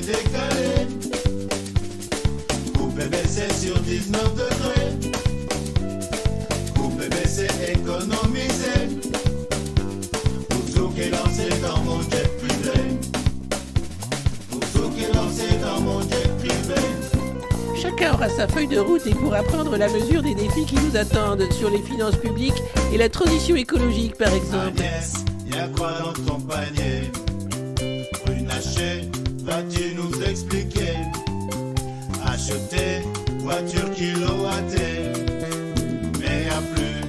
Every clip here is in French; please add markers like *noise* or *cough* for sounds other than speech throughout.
Décalé. Coupé, mais c'est sur 19 degrés. Coupé, mais c'est économisé. Pour tout qui est lancé dans mon jet privé. Pour tout qui est lancé dans mon jet privé. Chacun aura sa feuille de route et pourra prendre la mesure des défis qui nous attendent sur les finances publiques et la transition écologique par exemple. Agnès, y'a quoi dans ton panier? Runacher, vas-tu nous expliquer Acheter voiture kilowattée, mais y'a plus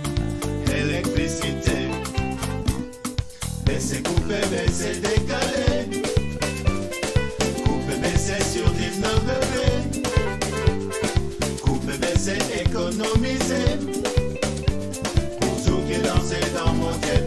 électricité. Mais c'est coupé, mais c'est décalé. Coupé, mais c'est sur 19 degrés. Coupé, mais c'est économisé. Pour tout qui lancé dans mon jet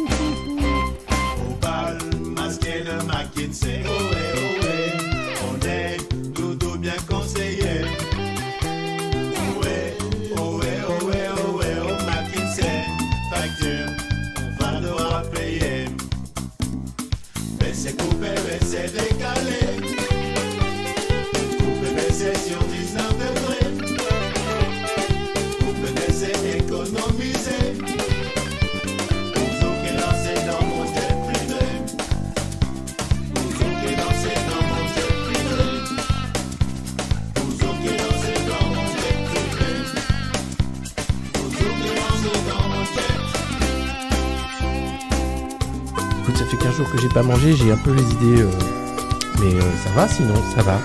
15 jours que j'ai pas mangé, j'ai un peu les idées. euh, Mais euh, ça va sinon, ça va.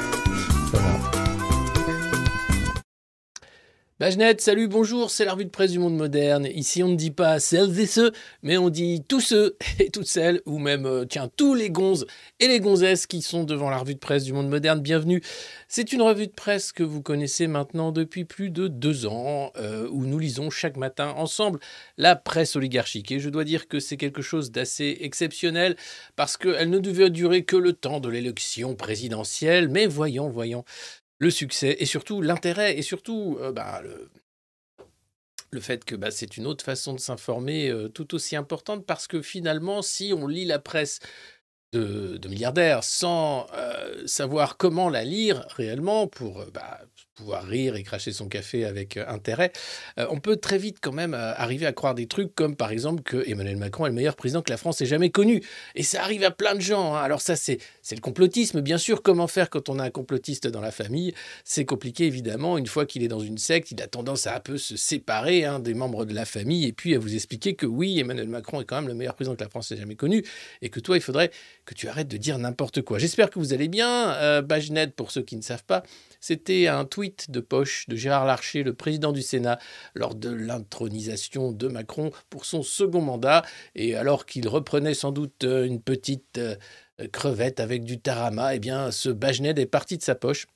Bagenette, salut, bonjour, c'est la revue de presse du monde moderne. Ici, on ne dit pas celles et ceux, mais on dit tous ceux *laughs* et toutes celles, ou même, euh, tiens, tous les gonzes et les gonzesses qui sont devant la revue de presse du monde moderne. Bienvenue. C'est une revue de presse que vous connaissez maintenant depuis plus de deux ans, euh, où nous lisons chaque matin ensemble la presse oligarchique. Et je dois dire que c'est quelque chose d'assez exceptionnel, parce qu'elle ne devait durer que le temps de l'élection présidentielle. Mais voyons, voyons le succès et surtout l'intérêt et surtout euh, bah, le, le fait que bah, c'est une autre façon de s'informer euh, tout aussi importante parce que finalement, si on lit la presse de, de milliardaires sans euh, savoir comment la lire réellement pour bah, pouvoir rire et cracher son café avec euh, intérêt, euh, on peut très vite quand même euh, arriver à croire des trucs comme par exemple que Emmanuel Macron est le meilleur président que la France ait jamais connu. Et ça arrive à plein de gens. hein. Alors ça, c'est le complotisme, bien sûr. Comment faire quand on a un complotiste dans la famille? C'est compliqué, évidemment. Une fois qu'il est dans une secte, il a tendance à un peu se séparer hein, des membres de la famille et puis à vous expliquer que oui, Emmanuel Macron est quand même le meilleur président que la France ait jamais connu et que toi, il faudrait que tu arrêtes de dire n'importe quoi. J'espère que vous allez bien. Euh, pour ceux qui ne savent pas, c'était un tweet de poche de Gérard Larcher, le président du Sénat, lors de l'intronisation de Macron pour son second mandat. Et alors qu'il reprenait sans doute euh, une petite euh, crevette avec du tarama, eh bien, ce Bajnet est parti de sa poche.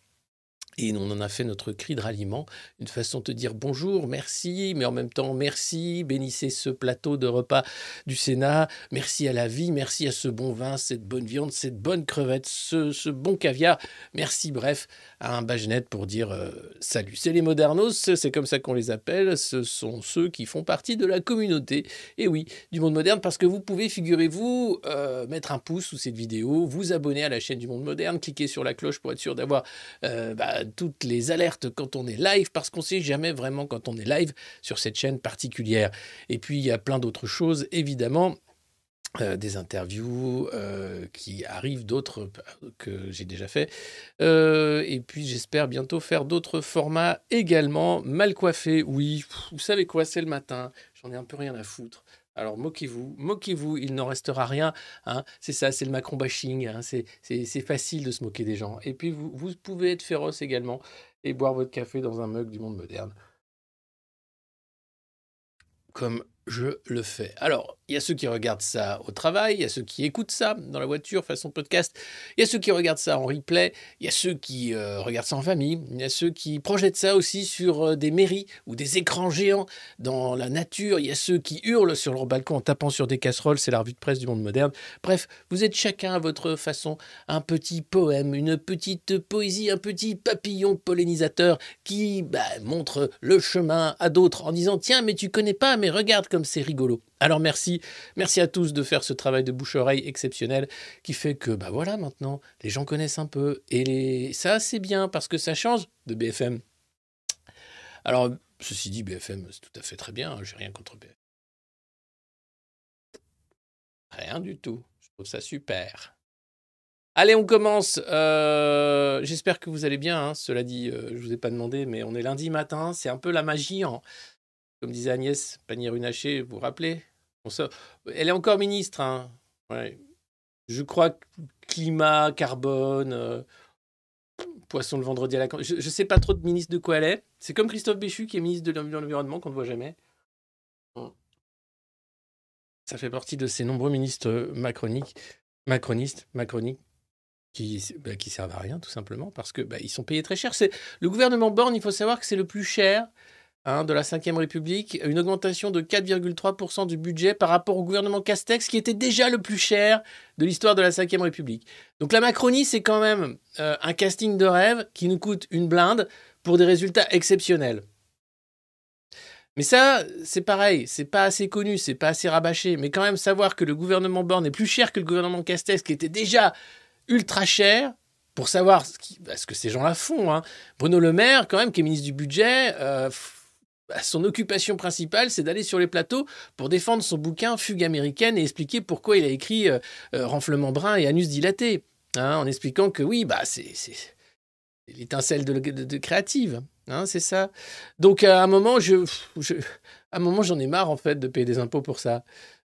Et on en a fait notre cri de ralliement, une façon de dire bonjour, merci, mais en même temps merci, bénissez ce plateau de repas du Sénat, merci à la vie, merci à ce bon vin, cette bonne viande, cette bonne crevette, ce, bon caviar, merci bref à un Bajnet pour dire euh, salut. C'est les modernos, c'est comme ça qu'on les appelle, ce sont ceux qui font partie de la communauté, et oui, du monde moderne, parce que vous pouvez, figurez-vous, euh, mettre un pouce sous cette vidéo, vous abonner à la chaîne du monde moderne, cliquer sur la cloche pour être sûr d'avoir euh, bah, toutes les alertes quand on est live, parce qu'on sait jamais vraiment quand on est live sur cette chaîne particulière. Et puis, il y a plein d'autres choses, évidemment. Euh, des interviews euh, qui arrivent, d'autres que j'ai déjà fait. Euh, et puis j'espère bientôt faire d'autres formats également. Mal coiffé, oui, vous savez quoi, c'est le matin, j'en ai un peu rien à foutre. Alors moquez-vous, moquez-vous, il n'en restera rien. hein. C'est ça, c'est le Macron bashing. hein. C'est facile de se moquer des gens. Et puis vous, vous pouvez être féroce également et boire votre café dans un mug du monde moderne. Comme je le fais. Alors, il y a ceux qui regardent ça au travail, il y a ceux qui écoutent ça dans la voiture façon podcast, il y a ceux qui regardent ça en replay, il y a ceux qui euh, regardent ça en famille, il y a ceux qui projettent ça aussi sur euh, des mairies ou des écrans géants dans la nature, il y a ceux qui hurlent sur leur balcon en tapant sur des casseroles, c'est la revue de presse du monde moderne. Bref, vous êtes chacun à votre façon un petit poème, une petite poésie, un petit papillon pollinisateur qui bah, montre le chemin à d'autres en disant tiens mais tu connais pas mais regarde comme c'est rigolo. Alors merci, merci à tous de faire ce travail de bouche-oreille exceptionnel qui fait que bah voilà maintenant les gens connaissent un peu et ça c'est bien parce que ça change de BFM. Alors ceci dit BFM c'est tout à fait très bien, hein, j'ai rien contre BFM. Rien du tout, je trouve ça super. Allez, on commence. Euh, J'espère que vous allez bien. hein. Cela dit, euh, je vous ai pas demandé, mais on est lundi matin. C'est un peu la magie. hein. Comme disait Agnès Pannier-Runacher, vous vous rappelez? Elle est encore ministre. hein. Je crois que climat, carbone, euh, poisson le vendredi à la. Je ne sais pas trop de ministre de quoi elle est. C'est comme Christophe Béchu qui est ministre de l'Environnement qu'on ne voit jamais. Ça fait partie de ces nombreux ministres euh, macroniques, macronistes, macroniques, qui, bah, servent à rien, tout simplement, parce que bah, ils sont payés très cher. C'est le gouvernement Borne. Il faut savoir que c'est le plus cher hein, de la Ve République, une augmentation de 4,3% du budget par rapport au gouvernement Castex, qui était déjà le plus cher de l'histoire de la Ve République. Donc la Macronie, c'est quand même euh, un casting de rêve qui nous coûte une blinde pour des résultats exceptionnels. Mais ça, c'est pareil, c'est pas assez connu, c'est pas assez rabâché. Mais quand même, savoir que le gouvernement Borne est plus cher que le gouvernement Castex, qui était déjà ultra cher, pour savoir ce, bah, que ces gens-là font. hein. Bruno Le Maire, quand même, qui est ministre du budget, euh, bah, son occupation principale, c'est d'aller sur les plateaux pour défendre son bouquin Fugue américaine et expliquer pourquoi il a écrit euh, euh, Renflement brun et Anus dilaté. hein, en expliquant que oui, bah, c'est l'étincelle de, de- créative. hein, c'est ça. Donc à un moment, je, à un moment, j'en ai marre en fait de payer des impôts pour ça.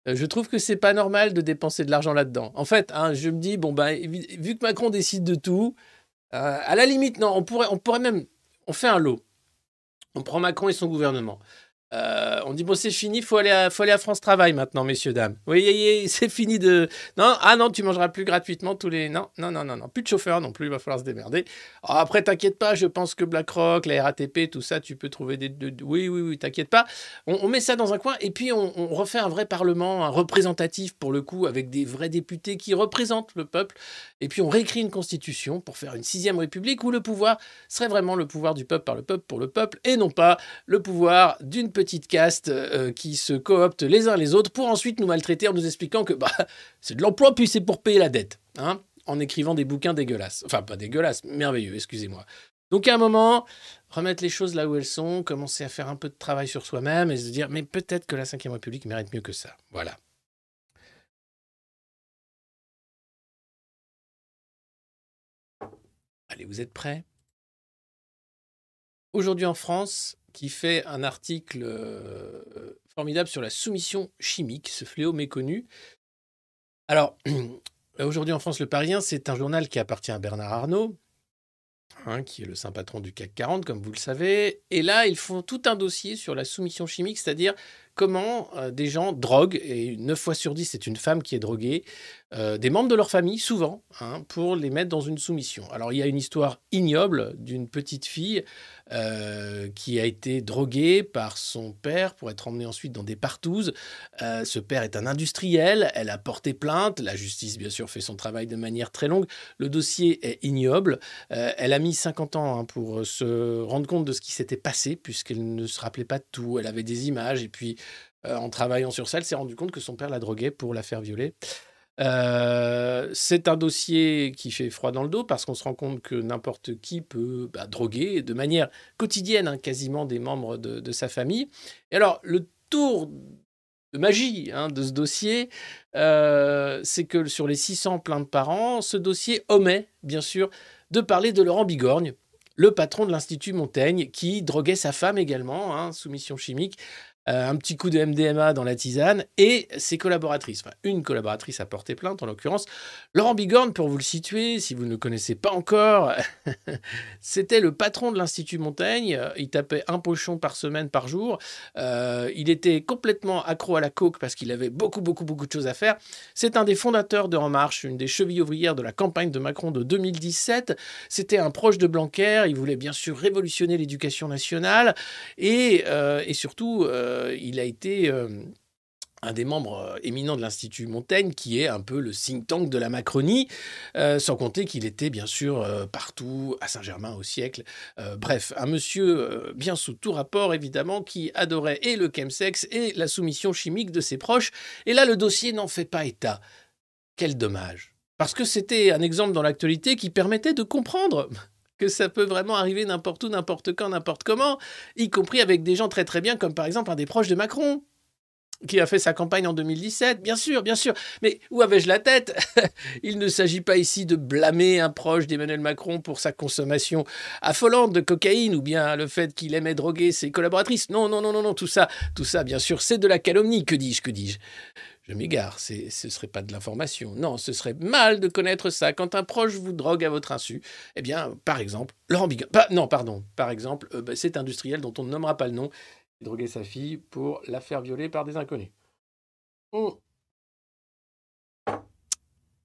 Euh, Je trouve que c'est pas normal de dépenser de l'argent là-dedans. En fait, hein, je me dis bon bah vu que Macron décide de tout, à la limite non, on pourrait, on pourrait même, on fait un lot. On prend Macron et son gouvernement. Euh, on dit bon c'est fini, faut aller à, faut aller à France Travail maintenant, messieurs dames. Oui, *laughs* c'est fini de. Non, ah non, tu mangeras plus gratuitement tous les. Non, non, non, non, non, plus de chauffeur non plus, il va falloir se démerder. Alors après, t'inquiète pas, je pense que BlackRock, la RATP, tout ça, tu peux trouver des. de- de- Oui, oui, oui, t'inquiète pas. On, on met ça dans un coin et puis on, on refait un vrai parlement, un représentatif pour le coup, avec des vrais députés qui représentent le peuple. Et puis on réécrit une constitution pour faire une sixième république où le pouvoir serait vraiment le pouvoir du peuple par le peuple pour le peuple et non pas le pouvoir d'une petite caste euh, qui se coopte les uns les autres pour ensuite nous maltraiter en nous expliquant que bah, *laughs* c'est de l'emploi puis c'est pour payer la dette. Hein en écrivant des bouquins dégueulasses. Enfin, pas dégueulasses, merveilleux, excusez-moi. Donc à un moment, remettre les choses là où elles sont, commencer à faire un peu de travail sur soi-même et se dire, mais peut-être que la Ve République mérite mieux que ça. Voilà. Allez, vous êtes prêts? Aujourd'hui en France, qui fait un article euh, formidable sur la soumission chimique, ce fléau méconnu. Alors, *clears throat* aujourd'hui en France, Le Parisien, c'est un journal qui appartient à Bernard Arnault, hein, qui est le saint patron du CAC 40, comme vous le savez. Et là, ils font tout un dossier sur la soumission chimique, c'est-à-dire comment euh, des gens droguent, et 9 fois sur 10, c'est une femme qui est droguée, euh, des membres de leur famille, souvent, hein, pour les mettre dans une soumission. Alors, il y a une histoire ignoble d'une petite fille euh, qui a été droguée par son père pour être emmenée ensuite dans des partouzes. ce père est un industriel, elle a porté plainte, la justice, bien sûr, fait son travail de manière très longue. Le dossier est ignoble. elle a mis 50 ans hein, pour se rendre compte de ce qui s'était passé, puisqu'elle ne se rappelait pas de tout. Elle avait des images, et puis euh, en travaillant sur ça, elle s'est rendu compte que son père l'a droguée pour la faire violer. Euh, c'est un dossier qui fait froid dans le dos parce qu'on se rend compte que n'importe qui peut bah, droguer de manière quotidienne hein, quasiment des membres de, sa famille. Et alors, le tour de magie hein, de ce dossier, euh, c'est que sur les 600 plaintes par an, ce dossier omet, bien sûr, de parler de Laurent Bigorgne, le patron de l'Institut Montaigne, qui droguait sa femme également, hein, soumission chimique, euh, un petit coup de MDMA dans la tisane et ses collaboratrices. Enfin, une collaboratrice a porté plainte en l'occurrence. Laurent Bigorne, pour vous le situer, si vous ne le connaissez pas encore, *laughs* c'était le patron de l'Institut Montaigne. Il tapait un pochon par semaine, par jour. Euh, il était complètement accro à la coke parce qu'il avait beaucoup, beaucoup, beaucoup de choses à faire. C'est un des fondateurs de En Marche, une des chevilles ouvrières de la campagne de Macron de 2017. C'était un proche de Blanquer. Il voulait bien sûr révolutionner l'éducation nationale et, euh, et surtout. Euh, il a été euh, un des membres euh, éminents de l'Institut Montaigne, qui est un peu le think tank de la Macronie, sans compter qu'il était bien sûr partout, à Saint-Germain au siècle. bref, un monsieur bien sous tout rapport, évidemment, qui adorait et le chemsex et la soumission chimique de ses proches. Et là, le dossier n'en fait pas état. Quel dommage. Parce que c'était un exemple dans l'actualité qui permettait de comprendre que ça peut vraiment arriver n'importe où, n'importe quand, n'importe comment, y compris avec des gens très très bien, comme par exemple un des proches de Macron, qui a fait sa campagne en 2017, bien sûr, bien sûr. Mais où avais-je la tête? Il ne s'agit pas ici de blâmer un proche d'Emmanuel Macron pour sa consommation affolante de cocaïne ou bien le fait qu'il aimait droguer ses collaboratrices. Non, non, non, non, non, tout ça, tout ça, bien sûr, c'est de la calomnie. Que dis-je, que dis-je? Je m'égare, ce ne serait pas de l'information. Non, ce serait mal de connaître ça. Quand un proche vous drogue à votre insu, eh bien, par exemple, Laurent Bigard, non, pardon, par exemple, euh, bah, cet industriel dont on ne nommera pas le nom, il droguait sa fille pour la faire violer par des inconnus. Oh.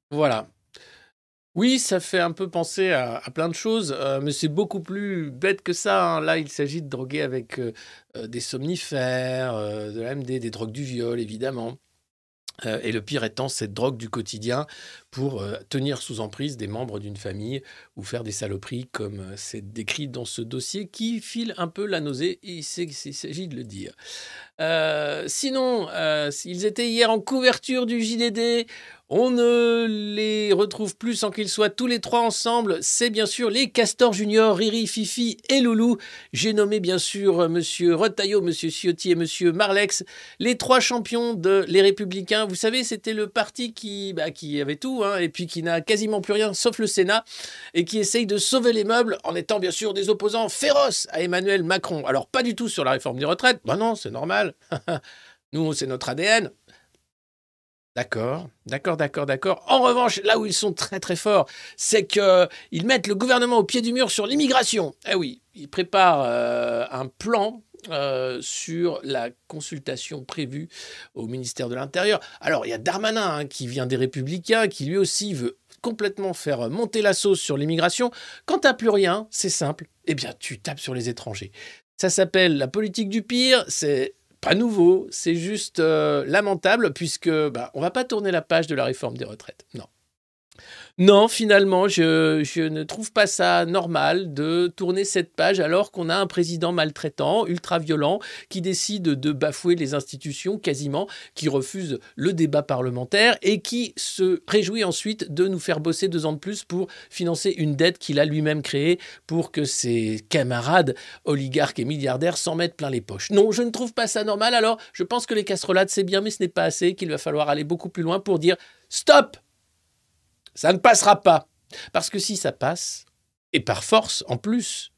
Voilà. Oui, ça fait un peu penser à, plein de choses, euh, mais c'est beaucoup plus bête que ça. Hein. Là, il s'agit de droguer avec euh, des somnifères, de l'AMD, des drogues du viol, évidemment. Euh, et le pire étant cette drogue du quotidien pour euh, tenir sous emprise des membres d'une famille ou faire des saloperies comme euh, c'est décrit dans ce dossier qui file un peu la nausée, et il s'agit de le dire. sinon, ils étaient hier en couverture du JDD. On ne les retrouve plus sans qu'ils soient tous les trois ensemble. C'est bien sûr les Castors Junior, Riri, Fifi et Loulou. J'ai nommé bien sûr Monsieur Retailleau, Monsieur Ciotti et Monsieur Marlex, les trois champions de Les Républicains. Vous savez, c'était le parti qui, bah, qui avait tout, hein, et puis qui n'a quasiment plus rien sauf le Sénat, et qui essaye de sauver les meubles en étant bien sûr des opposants féroces à Emmanuel Macron. Alors pas du tout sur la réforme des retraites. Bah non, c'est normal. *laughs* Nous, c'est notre ADN. D'accord, d'accord, d'accord, d'accord. En revanche, là où ils sont très très forts, c'est qu'ils mettent le gouvernement au pied du mur sur l'immigration. Eh oui, ils préparent euh, un plan euh, sur la consultation prévue au ministère de l'Intérieur. Alors, il y a Darmanin hein, qui vient des Républicains, qui lui aussi veut complètement faire monter la sauce sur l'immigration. Quand t'as plus rien, c'est simple, eh bien tu tapes sur les étrangers. Ça s'appelle la politique du pire, c'est pas nouveau, c'est juste euh, lamentable puisque bah, on va pas tourner la page de la réforme des retraites. Non. Non, finalement, je, ne trouve pas ça normal de tourner cette page alors qu'on a un président maltraitant, ultra-violent, qui décide de bafouer les institutions quasiment, qui refuse le débat parlementaire et qui se réjouit ensuite de nous faire bosser deux ans de plus pour financer une dette qu'il a lui-même créée pour que ses camarades oligarques et milliardaires s'en mettent plein les poches. Non, je ne trouve pas ça normal. Alors, je pense que les castrolades, c'est bien, mais ce n'est pas assez, qu'il va falloir aller beaucoup plus loin pour dire stop ça ne passera pas. Parce que si ça passe, et par force en plus,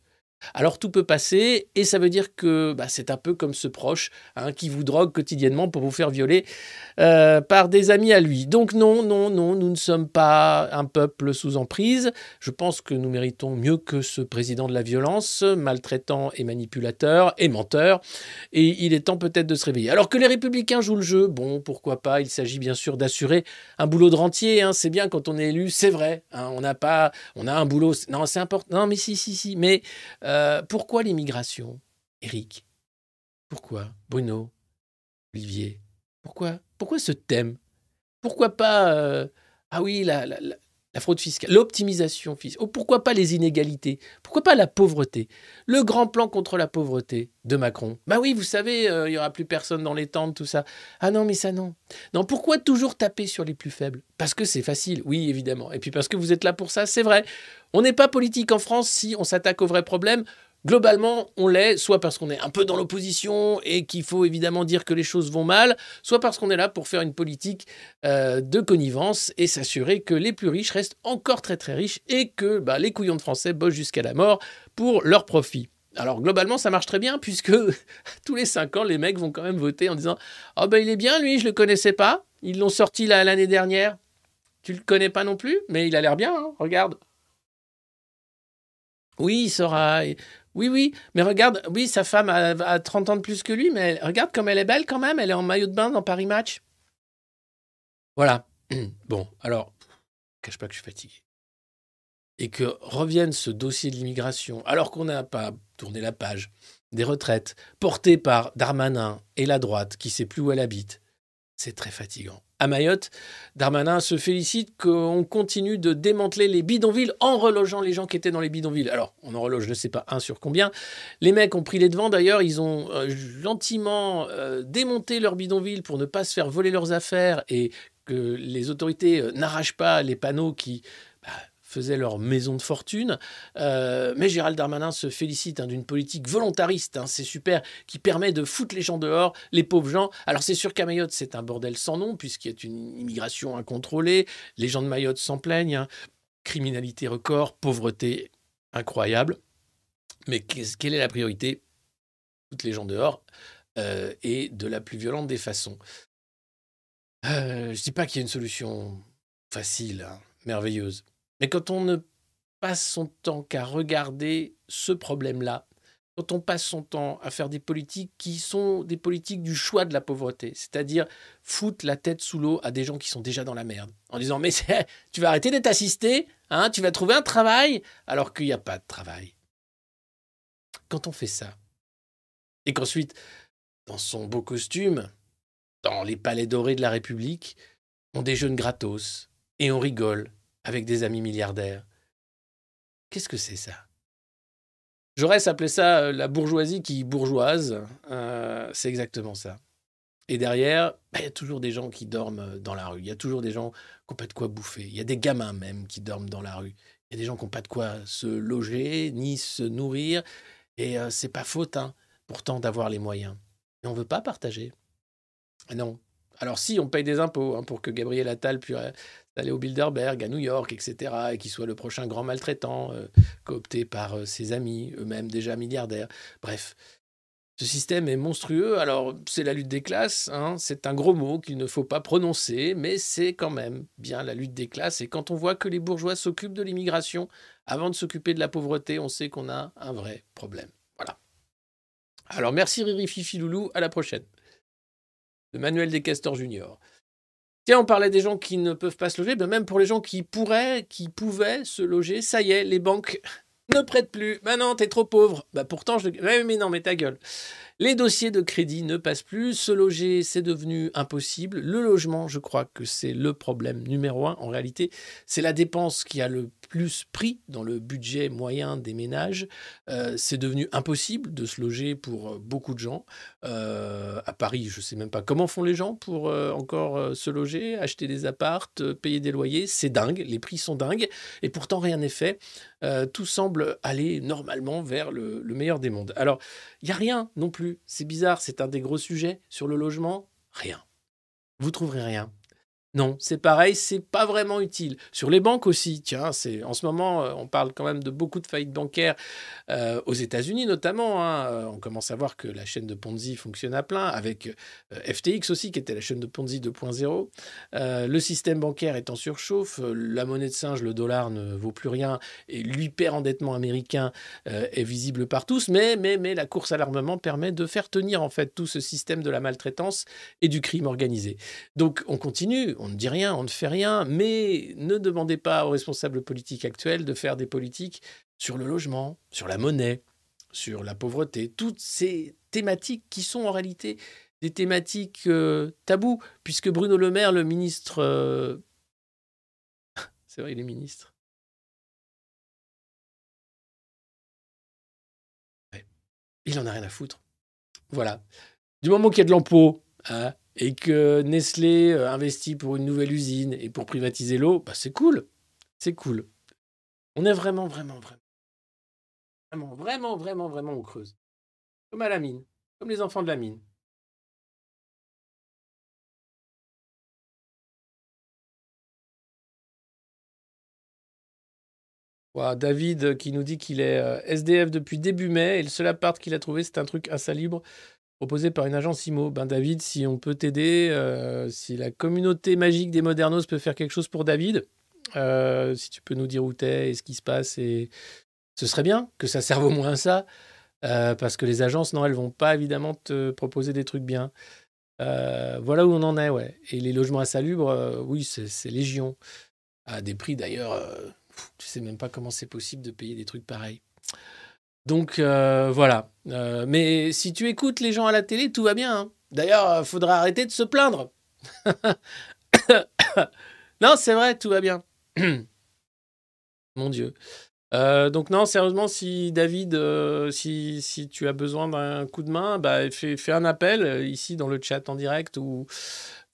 alors tout peut passer et ça veut dire que bah, c'est un peu comme ce proche hein, qui vous drogue quotidiennement pour vous faire violer euh, par des amis à lui. Donc non, non, non, nous ne sommes pas un peuple sous emprise. Je pense que nous méritons mieux que ce président de la violence, maltraitant et manipulateur et menteur. Et il est temps peut-être de se réveiller. Alors que les républicains jouent le jeu, bon, pourquoi pas. Il s'agit bien sûr d'assurer un boulot de rentier. Hein. C'est bien quand on est élu, c'est vrai. Hein. on n'a pas, on a un boulot. Non, c'est important. Non, mais si, si, si. Mais euh, pourquoi l'immigration Eric? Pourquoi Bruno Olivier? Pourquoi Pourquoi ce thème? Pourquoi pas euh, Ah oui, la, fraude fiscale, l'optimisation fiscale. Oh, pourquoi pas les inégalités? Pourquoi pas la pauvreté? Le grand plan contre la pauvreté de Macron. Bah oui, vous savez, euh, il n'y aura plus personne dans les tentes, tout ça. Ah non, mais ça non. Non, pourquoi toujours taper sur les plus faibles? Parce que c'est facile, oui, évidemment. Et puis parce que vous êtes là pour ça, c'est vrai. On n'est pas politique en France si on s'attaque aux vrais problèmes. Globalement, on l'est, soit parce qu'on est un peu dans l'opposition et qu'il faut évidemment dire que les choses vont mal, soit parce qu'on est là pour faire une politique euh, de connivence et s'assurer que les plus riches restent encore très très riches et que bah, les couillons de Français bossent jusqu'à la mort pour leur profit. Alors globalement, ça marche très bien puisque *laughs* tous les cinq ans, les mecs vont quand même voter en disant Oh ben il est bien, lui, je le connaissais pas. Ils l'ont sorti l'année dernière. Tu le connais pas non plus, mais il a l'air bien, hein, regarde. Oui, il sera. Oui, oui, mais regarde, oui, sa femme a, 30 ans de plus que lui, mais regarde comme elle est belle quand même, elle est en maillot de bain dans Paris Match. Voilà. *clears throat* Bon, alors, cache pas que je suis fatigué. Et que revienne ce dossier de l'immigration, alors qu'on n'a pas tourné la page, des retraites, porté par Darmanin et la droite, qui sait plus où elle habite, c'est très fatigant à Mayotte, Darmanin se félicite qu'on continue de démanteler les bidonvilles en relogeant les gens qui étaient dans les bidonvilles. Alors, on en reloge, je ne sais pas, un sur combien. Les mecs ont pris les devants, d'ailleurs, ils ont euh, gentiment euh, démonté leurs bidonvilles pour ne pas se faire voler leurs affaires et que les autorités euh, n'arrachent pas les panneaux qui faisaient leur maison de fortune. Euh, mais Gérald Darmanin se félicite hein, d'une politique volontariste, hein, c'est super, qui permet de foutre les gens dehors, les pauvres gens. Alors c'est sûr qu'à Mayotte, c'est un bordel sans nom, puisqu'il y a une immigration incontrôlée, les gens de Mayotte s'en plaignent, hein. criminalité record, pauvreté incroyable. Mais quelle est la priorité? Foutre les gens dehors euh, et de la plus violente des façons. Euh, je ne dis pas qu'il y a une solution facile, merveilleuse. Mais quand on ne passe son temps qu'à regarder ce problème-là, quand on passe son temps à faire des politiques qui sont des politiques du choix de la pauvreté, c'est-à-dire foutre la tête sous l'eau à des gens qui sont déjà dans la merde, en disant mais *laughs* tu vas arrêter d'être assisté, hein, tu vas trouver un travail alors qu'il n'y a pas de travail. Quand on fait ça, et qu'ensuite, dans son beau costume, dans les palais dorés de la République, on déjeune gratos et on rigole avec des amis milliardaires. Qu'est-ce que c'est ça? Jaurès appelait ça euh, la bourgeoisie qui bourgeoise. Euh, c'est exactement ça. Et derrière, bah, il y a toujours des gens qui dorment euh, dans la rue. Il y a toujours des gens qui n'ont pas de quoi bouffer. Il y a des gamins même qui dorment dans la rue. Il y a des gens qui n'ont pas de quoi se loger ni se nourrir. Et c'est pas faute, hein, pourtant, d'avoir les moyens. Mais on ne veut pas partager. Non. Alors si, on paye des impôts hein, pour que Gabriel Attal puisse d'aller au Bilderberg, à New York, etc., et qu'il soit le prochain grand maltraitant, euh, coopté par euh, ses amis, eux-mêmes déjà milliardaires. Bref, ce système est monstrueux. Alors, c'est la lutte des classes, hein, c'est un gros mot qu'il ne faut pas prononcer, mais c'est quand même bien la lutte des classes. Et quand on voit que les bourgeois s'occupent de l'immigration avant de s'occuper de la pauvreté, on sait qu'on a un vrai problème. Voilà. Alors, merci Riri Fifi Loulou, à la prochaine. Le manuel des castors juniors. Tiens, on parlait des gens qui ne peuvent pas se loger, ben même pour les gens qui pourraient, qui pouvaient se loger, ça y est, les banques *laughs* ne prêtent plus. Ben non, t'es trop pauvre. Ben pourtant, je... mais non, mais ta gueule. Les dossiers de crédit ne passent plus. Se loger, c'est devenu impossible. Le logement, je crois que c'est le problème numéro un. En réalité, c'est la dépense qui a le plus pris dans le budget moyen des ménages. Euh, c'est devenu impossible de se loger pour euh, beaucoup de gens. Euh, à Paris, je ne sais même pas comment font les gens pour encore se loger, acheter des appartes, payer des loyers. C'est dingue, les prix sont dingues. Et pourtant, rien n'est fait. tout semble aller normalement vers le, le meilleur des mondes. Alors, il n'y a rien non plus. C'est bizarre, c'est un des gros sujets sur le logement. Rien. Vous trouverez rien. Non, c'est pareil, c'est pas vraiment utile. Sur les banques aussi, tiens, c'est en ce moment, euh, on parle quand même de beaucoup de faillites bancaires euh, aux États-Unis notamment. Hein. Euh, on commence à voir que la chaîne de Ponzi fonctionne à plein, avec FTX aussi, qui était la chaîne de Ponzi 2.0. le système bancaire est en surchauffe, la monnaie de singe, le dollar ne vaut plus rien, et l'hyper-endettement américain est visible par tous. Mais, mais, mais la course à l'armement permet de faire tenir en fait tout ce système de la maltraitance et du crime organisé. Donc on continue on ne dit rien, on ne fait rien, mais ne demandez pas aux responsables politiques actuels de faire des politiques sur le logement, sur la monnaie, sur la pauvreté, toutes ces thématiques qui sont en réalité des thématiques euh, tabous, puisque Bruno Le Maire, le ministre... Euh, *laughs* c'est vrai, il est ministre. Il en a rien à foutre. Voilà. Du moment qu'il y a de l'impôt, hein, et que Nestlé euh, investit pour une nouvelle usine et pour privatiser l'eau, bah c'est cool. C'est cool. On est vraiment, vraiment, vraiment, vraiment, vraiment, vraiment, vraiment, on creuse. Comme à la mine, comme les enfants de la mine. David qui nous dit qu'il est euh, SDF depuis début mai et le seul appart qu'il a trouvé, c'est un truc insalubre proposé par une agence IMO. Ben David, si on peut t'aider, euh, si la communauté magique des Modernos peut faire quelque chose pour David, euh, si tu peux nous dire où t'es et ce qui se passe, ce serait bien que ça serve au moins à ça, euh, parce que les agences, non, elles vont pas évidemment te proposer des trucs bien. voilà où on en est, ouais. Et les logements insalubres, oui, c'est légion. À des prix d'ailleurs, tu sais même pas comment c'est possible de payer des trucs pareils. Donc euh, voilà. Euh, mais si tu écoutes les gens à la télé, tout va bien. Hein. D'ailleurs, il faudra arrêter de se plaindre. *coughs* non, c'est vrai, tout va bien. *coughs* Mon Dieu. Euh, donc non, sérieusement, si David, si, si, tu as besoin d'un coup de main, bah, fais, un appel ici dans le chat en direct ou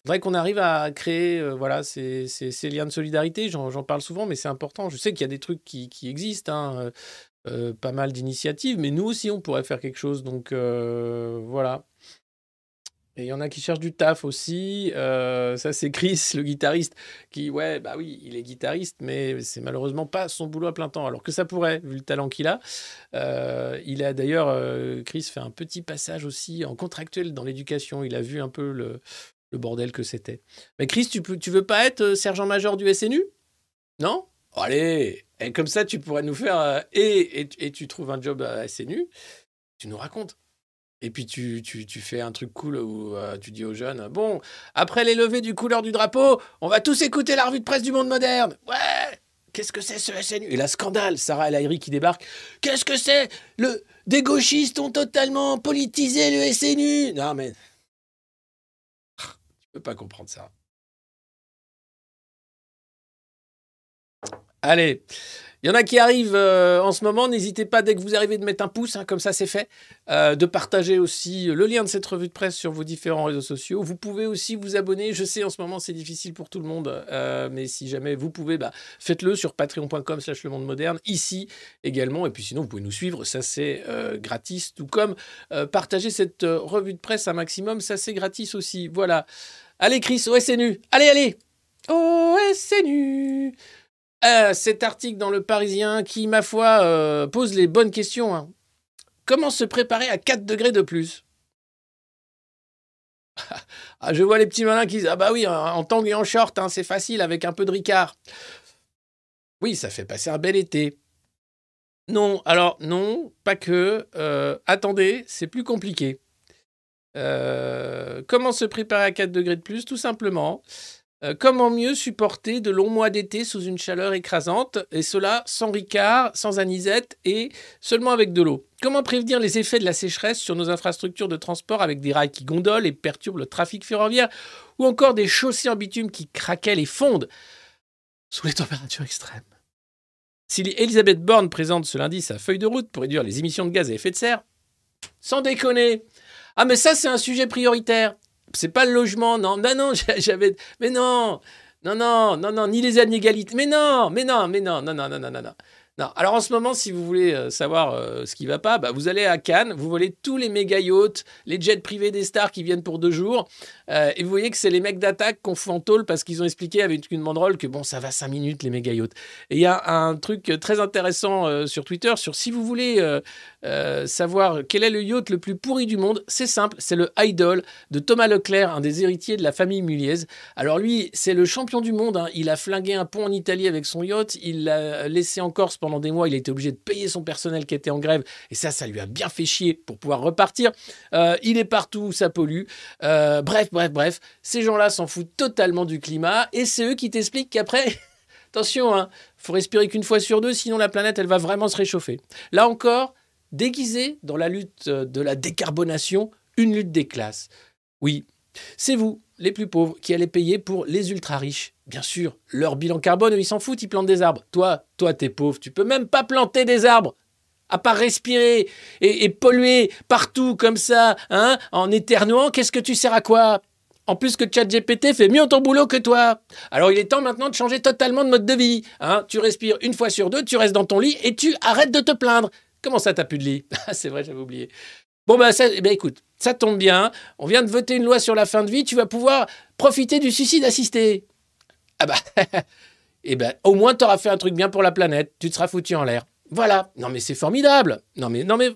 faudrait qu'on arrive à créer voilà, ces, liens de solidarité. J'en parle souvent, mais c'est important. Je sais qu'il y a des trucs qui, qui existent. Hein. Euh, pas mal d'initiatives, mais nous aussi, on pourrait faire quelque chose. Donc euh, voilà. Et il y en a qui cherchent du taf aussi. Euh, ça, c'est Chris, le guitariste, qui, ouais, bah oui, il est guitariste, mais c'est malheureusement pas son boulot à plein temps. Alors que ça pourrait, vu le talent qu'il a. il a d'ailleurs, Chris fait un petit passage aussi en contractuel dans l'éducation. Il a vu un peu le, le bordel que c'était. Mais Chris, tu, peux, tu veux pas être sergent-major du SNU Non? Allez Et comme ça, tu pourrais nous faire. Euh, et, et, tu trouves un job assez nu, tu nous racontes. Et puis tu, tu, tu fais un truc cool où euh, tu dis aux jeunes Bon, après les levées du couleur du drapeau, on va tous écouter la revue de presse du monde moderne. Ouais Qu'est-ce que c'est ce SNU Et la scandale, Sarah El Haïry qui débarque. Qu'est-ce que c'est? Le... Des gauchistes ont totalement politisé le SNU Non mais. Tu peux pas comprendre ça. Allez, il y en a qui arrivent euh, en ce moment. N'hésitez pas, dès que vous arrivez, de mettre un pouce, hein, comme ça c'est fait. Euh, de partager aussi le lien de cette revue de presse sur vos différents réseaux sociaux. Vous pouvez aussi vous abonner. Je sais, en ce moment, c'est difficile pour tout le monde. Euh, mais si jamais vous pouvez, bah, faites-le sur patreon.com slash le monde moderne, ici également. Et puis sinon, vous pouvez nous suivre. Ça, c'est gratis. Tout comme partager cette revue de presse un maximum. Ça, c'est gratis aussi. Voilà. Allez, Chris, OSNU. Allez, allez. OSNU. Euh, cet article dans Le Parisien qui, ma foi, euh, pose les bonnes questions. Hein. Comment se préparer à 4 degrés de plus? *laughs* Ah, Je vois les petits malins qui disent Ah bah oui, en tang et en short, hein, c'est facile avec un peu de ricard. Oui, ça fait passer un bel été. Non, alors non, pas que. Euh, attendez, c'est plus compliqué. comment se préparer à 4 degrés de plus? Tout simplement, Euh, comment mieux supporter de longs mois d'été sous une chaleur écrasante, et cela sans ricard, sans anisette et seulement avec de l'eau? Comment prévenir les effets de la sécheresse sur nos infrastructures de transport avec des rails qui gondolent et perturbent le trafic ferroviaire, ou encore des chaussées en bitume qui craquellent et fondent sous les températures extrêmes? Si Elisabeth Borne présente ce lundi sa feuille de route pour réduire les émissions de gaz à effet de serre, sans déconner. Ah mais ça c'est un sujet prioritaire c'est pas le logement, non, non, non, *laughs* j'avais, mais non, non, non, non, non, ni les inégalités, mais non, mais non, mais non, non, non, non, non, non. Alors en ce moment, si vous voulez euh, savoir euh, ce qui va pas, bah, vous allez à Cannes, vous voyez tous les méga yachts, les jets privés des stars qui viennent pour deux jours, euh, et vous voyez que c'est les mecs d'attaque qu'on fout en tôle parce qu'ils ont expliqué avec une banderole que bon, ça va cinq minutes les méga yachts. Et il y a un truc très intéressant sur Twitter sur si vous voulez savoir quel est le yacht le plus pourri du monde, c'est simple, c'est le Idol de Thomas Leclerc, un des héritiers de la famille Muliez. Alors lui, c'est le champion du monde. Hein. Il a flingué un pont en Italie avec son yacht, il l'a laissé en Corse pendant des mois, il a été obligé de payer son personnel qui était en grève, et ça, ça lui a bien fait chier pour pouvoir repartir. Euh, il est partout, ça pollue. Euh, bref, bref, bref, ces gens-là s'en foutent totalement du climat, et c'est eux qui t'expliquent qu'après, *laughs* attention, hein, faut respirer qu'une fois sur deux, sinon la planète, elle va vraiment se réchauffer. Là encore, déguisé dans la lutte de la décarbonation, une lutte des classes. Oui, c'est vous, les plus pauvres, qui allez payer pour les ultra-riches. Bien sûr, leur bilan carbone, ils s'en foutent, ils plantent des arbres. Toi, toi, t'es pauvre, tu peux même pas planter des arbres à part respirer et, polluer partout comme ça, hein, en éternuant, qu'est-ce que tu sers à quoi? En plus que ChatGPT fait mieux ton boulot que toi. Alors il est temps maintenant de changer totalement de mode de vie. Hein. Tu respires une fois sur deux, tu restes dans ton lit et tu arrêtes de te plaindre. Comment ça, t'as plus de lit? *laughs* Ah, C'est vrai, j'avais oublié. Bon, bah, ça, eh ben, écoute, ça tombe bien. On vient de voter une loi sur la fin de vie. Tu vas pouvoir profiter du suicide assisté. Ah bah, *laughs* eh ben, au moins, tu auras fait un truc bien pour la planète. Tu te seras foutu en l'air. Voilà. Non, mais c'est formidable. Non, mais, non, mais.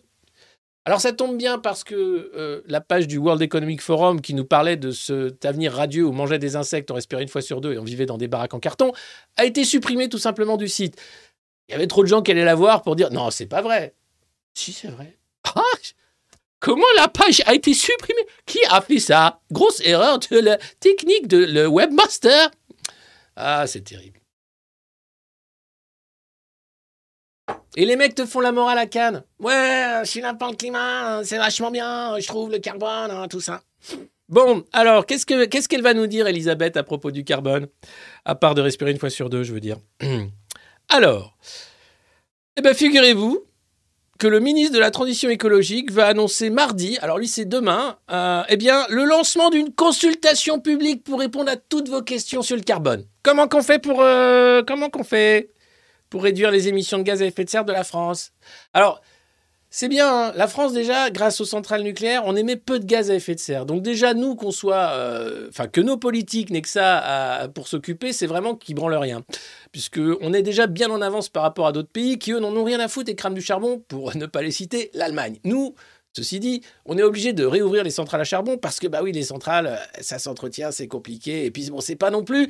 Alors, ça tombe bien parce que euh, la page du World Economic Forum qui nous parlait de cet avenir radieux où on mangeait des insectes, on respirait une fois sur deux et on vivait dans des baraques en carton, a été supprimée tout simplement du site. Il y avait trop de gens qui allaient la voir pour dire non, c'est pas vrai. Si, c'est vrai. Ah Comment la page a été supprimée? Qui a fait ça? Grosse erreur de la technique de le webmaster. Ah, c'est terrible. Et les mecs te font la morale à Cannes. Ouais, je suis là pour le climat, c'est vachement bien, je trouve le carbone, hein, tout ça. Bon, alors, qu'est-ce qu'elle ce qu'elle va nous dire, Elisabeth, à propos du carbone? À part de respirer une fois sur deux, je veux dire. *clears throat* Alors, eh bien, figurez-vous que le ministre de la Transition écologique va annoncer mardi, alors lui c'est demain, euh, eh bien le lancement d'une consultation publique pour répondre à toutes vos questions sur le carbone. Comment qu'on fait pour euh, comment qu'on fait? Pour réduire les émissions de gaz à effet de serre de la France Alors c'est bien, hein. la France déjà, grâce aux centrales nucléaires, on émet peu de gaz à effet de serre. Donc déjà, nous, qu'on soit, euh, enfin que nos politiques n'aient que ça pour s'occuper, c'est vraiment qu'ils branlent rien. Puisqu'on est déjà bien en avance par rapport à d'autres pays qui, eux, n'en ont rien à foutre et crament du charbon, pour *laughs* ne pas les citer, l'Allemagne. Nous, Ceci dit, on est obligé de réouvrir les centrales à charbon parce que bah oui, les centrales, euh, ça s'entretient, c'est compliqué. Et puis bon, c'est pas non plus,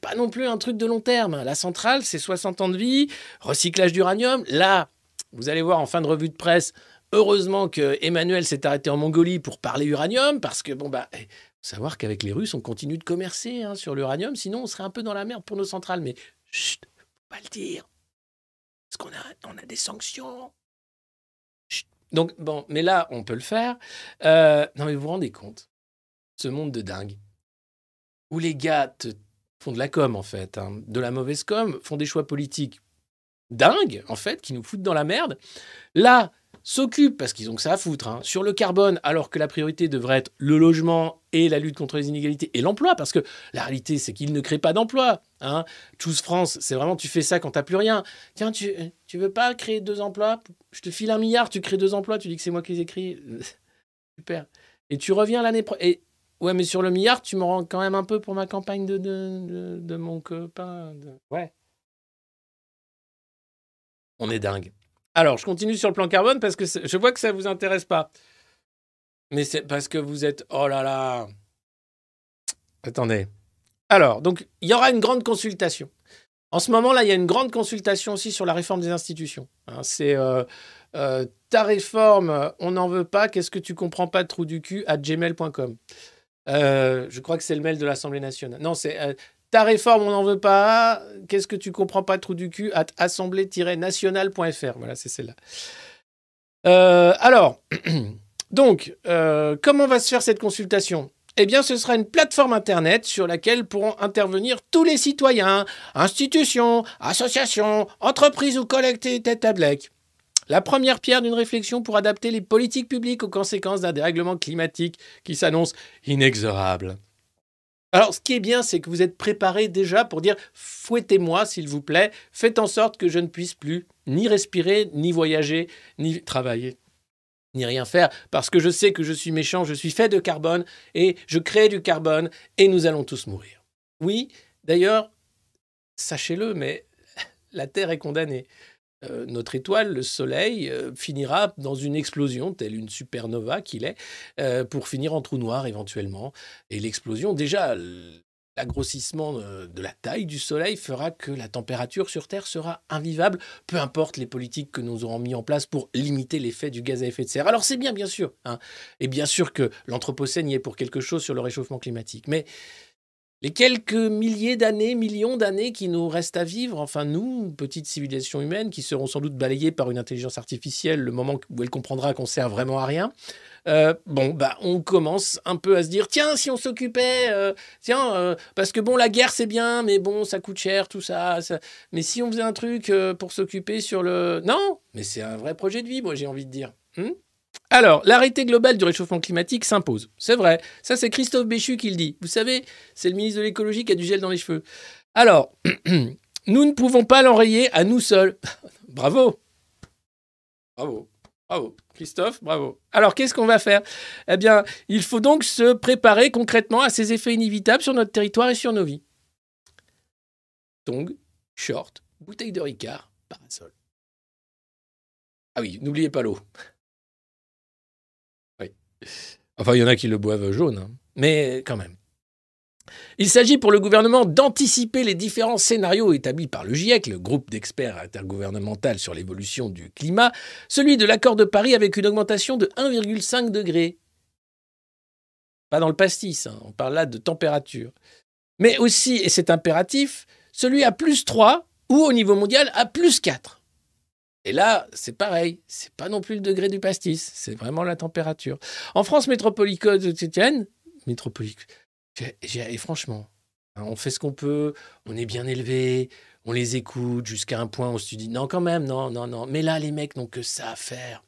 pas non plus un truc de long terme. La centrale, c'est 60 ans de vie, recyclage d'uranium. Là, vous allez voir en fin de revue de presse, heureusement que Emmanuel s'est arrêté en Mongolie pour parler uranium, parce que bon bah, eh, savoir qu'avec les Russes, on continue de commercer hein, sur l'uranium, sinon on serait un peu dans la merde pour nos centrales. Mais chut, faut pas le dire, parce qu'on a, on a des sanctions. Donc bon, mais là, on peut le faire. Euh, non mais vous vous rendez compte, ce monde de dingue, où les gars font de la com en fait, hein, de la mauvaise com, font des choix politiques dingue, en fait, qui nous foutent dans la merde, là, s'occupent, parce qu'ils ont que ça à foutre, hein, sur le carbone, alors que la priorité devrait être le logement et la lutte contre les inégalités et l'emploi, parce que la réalité, c'est qu'ils ne créent pas d'emploi. Hein. Choose France, c'est vraiment, tu fais ça quand t'as plus rien. Tiens, tu, tu veux pas créer deux emplois? Je te file un milliard, tu crées deux emplois, tu dis que c'est moi qui les écris. *laughs* Super. Et tu reviens l'année prochaine. Ouais, mais sur le milliard, tu me rends quand même un peu pour ma campagne de, de, de, mon copain. Ouais on est dingue. Alors, je continue sur le plan carbone parce que je vois que ça ne vous intéresse pas. Mais c'est parce que vous êtes... Oh là là Attendez. Alors, donc, il y aura une grande consultation. En ce moment-là, il y a une grande consultation aussi sur la réforme des institutions. Hein. c'est euh, euh, ta réforme, on n'en veut pas, qu'est-ce que tu comprends pas de trou du cul à gmail.com. Euh, je crois que c'est le mail de l'Assemblée nationale. Non, c'est ta réforme, on n'en veut pas. Qu'est-ce que tu comprends pas, trou du cul, at assemblée-nationale.fr. Voilà, c'est celle-là. Euh, alors, *clears throat* donc, euh, comment va se faire cette consultation? Eh bien, ce sera une plateforme Internet sur laquelle pourront intervenir tous les citoyens, institutions, associations, entreprises ou collectivités tablec. La première pierre d'une réflexion pour adapter les politiques publiques aux conséquences d'un dérèglement climatique qui s'annonce inexorable. Alors, ce qui est bien, c'est que vous êtes préparés déjà pour dire fouettez-moi, s'il vous plaît, faites en sorte que je ne puisse plus ni respirer, ni voyager, ni travailler ni rien faire, parce que je sais que je suis méchant, je suis fait de carbone, et je crée du carbone, et nous allons tous mourir. Oui, d'ailleurs, sachez-le, mais *laughs* la Terre est condamnée. Euh, notre étoile, le Soleil, euh, finira dans une explosion, telle une supernova qu'il est, euh, pour finir en trou noir éventuellement. Et l'explosion, déjà, L'agrossissement de la taille du Soleil fera que la température sur Terre sera invivable, peu importe les politiques que nous aurons mis en place pour limiter l'effet du gaz à effet de serre. Alors c'est bien, bien sûr, hein. et bien sûr que l'Anthropocène y est pour quelque chose sur le réchauffement climatique, mais les quelques milliers d'années, millions d'années qui nous restent à vivre, enfin nous, petite civilisation humaine, qui seront sans doute balayées par une intelligence artificielle le moment où elle comprendra qu'on sert vraiment à rien, euh, bon, bah, on commence un peu à se dire, tiens, si on s'occupait, euh, tiens, euh, parce que bon, la guerre c'est bien, mais bon, ça coûte cher, tout ça, mais si on faisait un truc pour s'occuper sur le... Non, mais c'est un vrai projet de vie, moi j'ai envie de dire. Hmm? Alors, l'arrêté global du réchauffement climatique s'impose. C'est vrai. Ça, c'est Christophe Béchu qui le dit. Vous savez, c'est le ministre de l'écologie qui a du gel dans les cheveux. Alors, *clears throat* nous ne pouvons pas l'enrayer à nous seuls. *laughs* bravo. Bravo. Bravo. Christophe, bravo. Alors, qu'est-ce qu'on va faire? Eh bien, il faut donc se préparer concrètement à ces effets inévitables sur notre territoire et sur nos vies. Tong, short, bouteille de Ricard, parasol. Ah oui, n'oubliez pas l'eau. Enfin, il y en a qui le boivent jaune, hein. mais quand même. Il s'agit pour le gouvernement d'anticiper les différents scénarios établis par le GIEC, le groupe d'experts intergouvernemental sur l'évolution du climat, celui de l'accord de Paris avec une augmentation de 1,5 degré. Pas dans le pastis, hein, on parle là de température. Mais aussi, et c'est impératif, celui à plus 3 ou au niveau mondial à plus 4. Et là, c'est pareil, c'est pas non plus le degré du pastis, c'est vraiment la température. En France métropolitaine, métropolitaine, et franchement, hein, on fait ce qu'on peut, on est bien élevé, on les écoute jusqu'à un point où on se dit non quand même, non, non, non. Mais là, les mecs n'ont que ça à faire.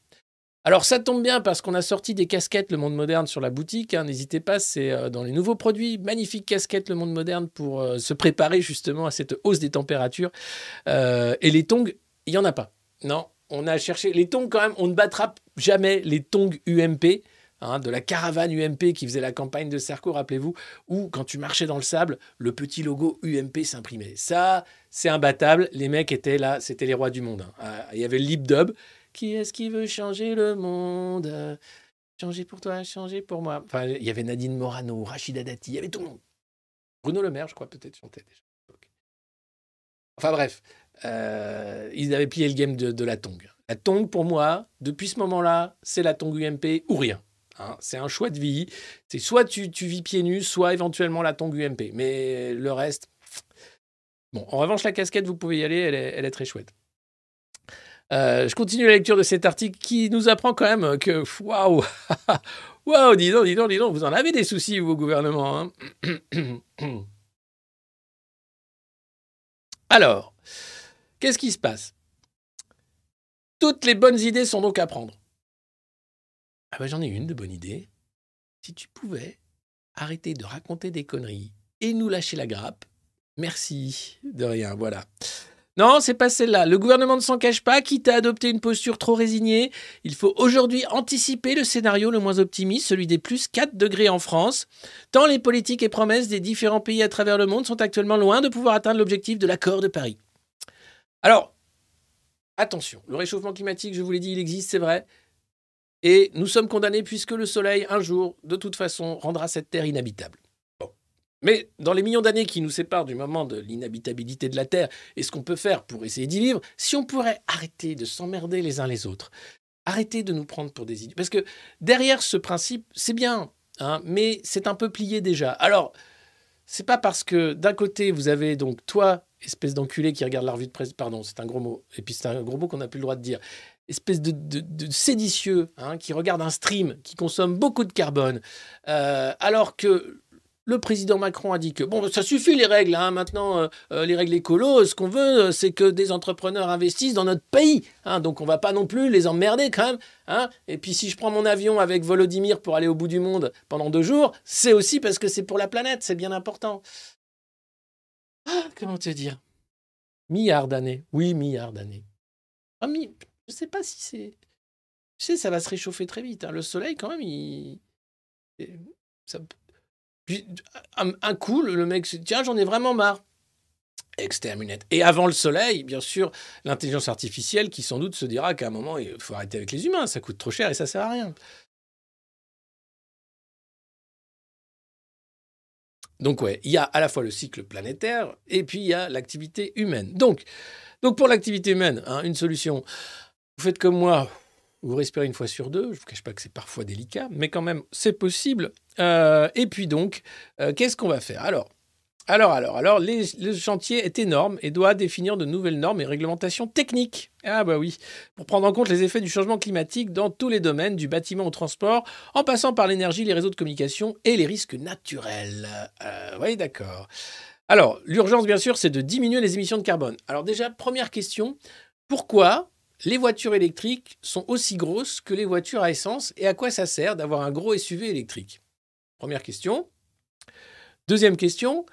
Alors ça tombe bien parce qu'on a sorti des casquettes Le Monde Moderne sur la boutique. Hein, n'hésitez pas, c'est euh, dans les nouveaux produits. Magnifiques casquettes Le Monde Moderne pour euh, se préparer justement à cette hausse des températures. Euh, et les tongs, il n'y en a pas. Non, on a cherché. Les tongs, quand même, on ne battra jamais les tongs UMP. Hein, de la caravane UMP qui faisait la campagne de Cerco, rappelez-vous, où quand tu marchais dans le sable, le petit logo UMP s'imprimait. Ça, c'est imbattable. Les mecs étaient là, c'était les rois du monde. Hein. Ah, il y avait Lip Dub. Qui est-ce qui veut changer le monde? Changer pour toi, changer pour moi. Enfin, il y avait Nadine Morano, Rachida Dati, il y avait tout le monde. Bruno Le Maire, je crois, peut-être chantait déjà. Enfin bref, euh, ils avaient plié le game de, la tongue. La tongue, pour moi, depuis ce moment-là, c'est la tongue UMP ou rien. Hein, c'est un choix de vie. C'est soit tu, vis pieds nus, soit éventuellement la tongue UMP. Mais le reste. Bon, en revanche, la casquette, vous pouvez y aller, elle est, très chouette. Euh, je continue la lecture de cet article qui nous apprend quand même que waouh, *laughs* waouh, dis donc, dis donc, dis donc, vous en avez des soucis, vos gouvernements. Hein *clears throat* Alors, qu'est-ce qui se passe? Toutes les bonnes idées sont donc à prendre. Ah bah j'en ai une de bonne idée. Si tu pouvais arrêter de raconter des conneries et nous lâcher la grappe, merci de rien, voilà. Non, c'est pas celle-là. Le gouvernement ne s'en cache pas, quitte à adopter une posture trop résignée. Il faut aujourd'hui anticiper le scénario le moins optimiste, celui des plus 4 degrés en France, tant les politiques et promesses des différents pays à travers le monde sont actuellement loin de pouvoir atteindre l'objectif de l'accord de Paris. Alors, attention, le réchauffement climatique, je vous l'ai dit, il existe, c'est vrai, et nous sommes condamnés puisque le Soleil, un jour, de toute façon, rendra cette Terre inhabitable. Mais dans les millions d'années qui nous séparent du moment de l'inhabitabilité de la Terre et ce qu'on peut faire pour essayer d'y vivre, si on pourrait arrêter de s'emmerder les uns les autres, arrêter de nous prendre pour des idiots. Parce que derrière ce principe, c'est bien, hein, mais c'est un peu plié déjà. Alors, c'est pas parce que d'un côté, vous avez donc toi, espèce d'enculé qui regarde la revue de presse, pardon, c'est un gros mot, et puis c'est un gros mot qu'on n'a plus le droit de dire, espèce de, séditieux hein, qui regarde un stream, qui consomme beaucoup de carbone, euh, alors que le président Macron a dit que bon, ça suffit les règles, hein, maintenant euh, euh, les règles écolo, ce qu'on veut, euh, c'est que des entrepreneurs investissent dans notre pays, hein, donc on va pas non plus les emmerder quand même. Hein. Et puis si je prends mon avion avec Volodymyr pour aller au bout du monde pendant deux jours, c'est aussi parce que c'est pour la planète, c'est bien important. Ah, comment te dire? Milliards d'années, oui, milliards d'années. Ah, mi- je sais pas si c'est. Tu sais, ça va se réchauffer très vite. Le soleil, quand même, il. ça- Puis, un, coup, le le mec se dit Tiens, j'en ai vraiment marre. Exterminate. Et avant le soleil, bien sûr, l'intelligence artificielle qui sans doute se dira qu'à un moment, il faut arrêter avec les humains, ça coûte trop cher et ça sert à rien. Donc ouais, il y a à la fois le cycle planétaire et puis il y a l'activité humaine. Donc, donc pour l'activité humaine, hein, une solution, vous faites comme moi, vous respirez une fois sur deux, je ne vous cache pas que c'est parfois délicat, mais quand même c'est possible. Euh, et puis donc, euh, qu'est-ce qu'on va faire? Alors, alors, alors, alors, le chantier est énorme et doit définir de nouvelles normes et réglementations techniques. Ah bah oui, pour prendre en compte les effets du changement climatique dans tous les domaines, du bâtiment au transport, en passant par l'énergie, les réseaux de communication et les risques naturels. Euh, oui, d'accord. Alors, l'urgence, bien sûr, c'est de diminuer les émissions de carbone. Alors déjà, première question, pourquoi les voitures électriques sont aussi grosses que les voitures à essence et à quoi ça sert d'avoir un gros SUV électrique? Première question. Deuxième question,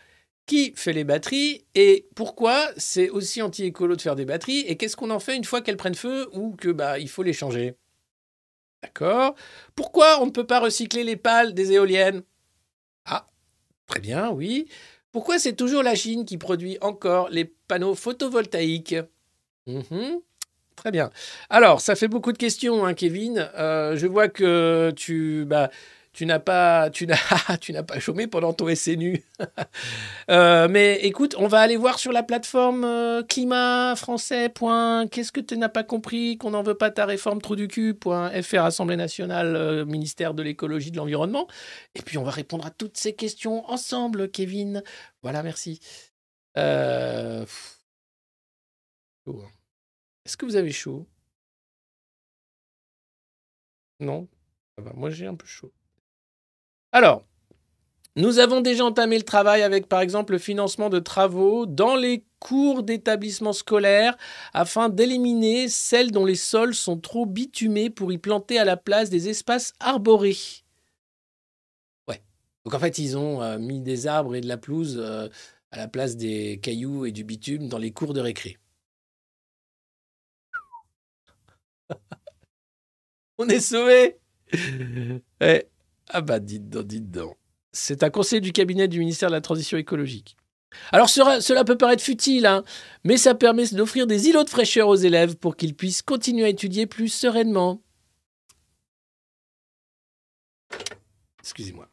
qui fait les batteries et pourquoi c'est aussi anti-écolo de faire des batteries et qu'est-ce qu'on en fait une fois qu'elles prennent feu ou que bah il faut les changer? D'accord. Pourquoi on ne peut pas recycler les pales des éoliennes? Ah, très bien, oui. Pourquoi c'est toujours la Chine qui produit encore les panneaux photovoltaïques? Mhm, Très bien. Alors, ça fait beaucoup de questions, hein, Kevin. Euh, je vois que tu, bah, tu n'as pas, tu n'as, *laughs* tu n'as pas chômé pendant ton SNU. *laughs* Euh, mais écoute, on va aller voir sur la plateforme euh, Qu'est-ce que tu n'as pas compris qu'on n'en veut pas ta réforme trou du cul. point FR Assemblée nationale, euh, ministère de l'écologie de l'environnement. Et puis on va répondre à toutes ces questions ensemble, Kevin. Voilà, merci. Euh. Est-ce que vous avez chaud? Non? Ça va, Moi j'ai un peu chaud. Alors, nous avons déjà entamé le travail avec, par exemple, le financement de travaux dans les cours d'établissements scolaires afin d'éliminer celles dont les sols sont trop bitumés pour y planter à la place des espaces arborés. Ouais. Donc en fait, ils ont euh, mis des arbres et de la pelouse euh, à la place des cailloux et du bitume dans les cours de récré. *laughs* On est sauvés Ouais. Ah bah dites donc, dites donc. C'est un conseil du cabinet du ministère de la Transition écologique. Alors cela, cela peut paraître futile, hein, mais ça permet d'offrir des îlots de fraîcheur aux élèves pour qu'ils puissent continuer à étudier plus sereinement. Excusez-moi.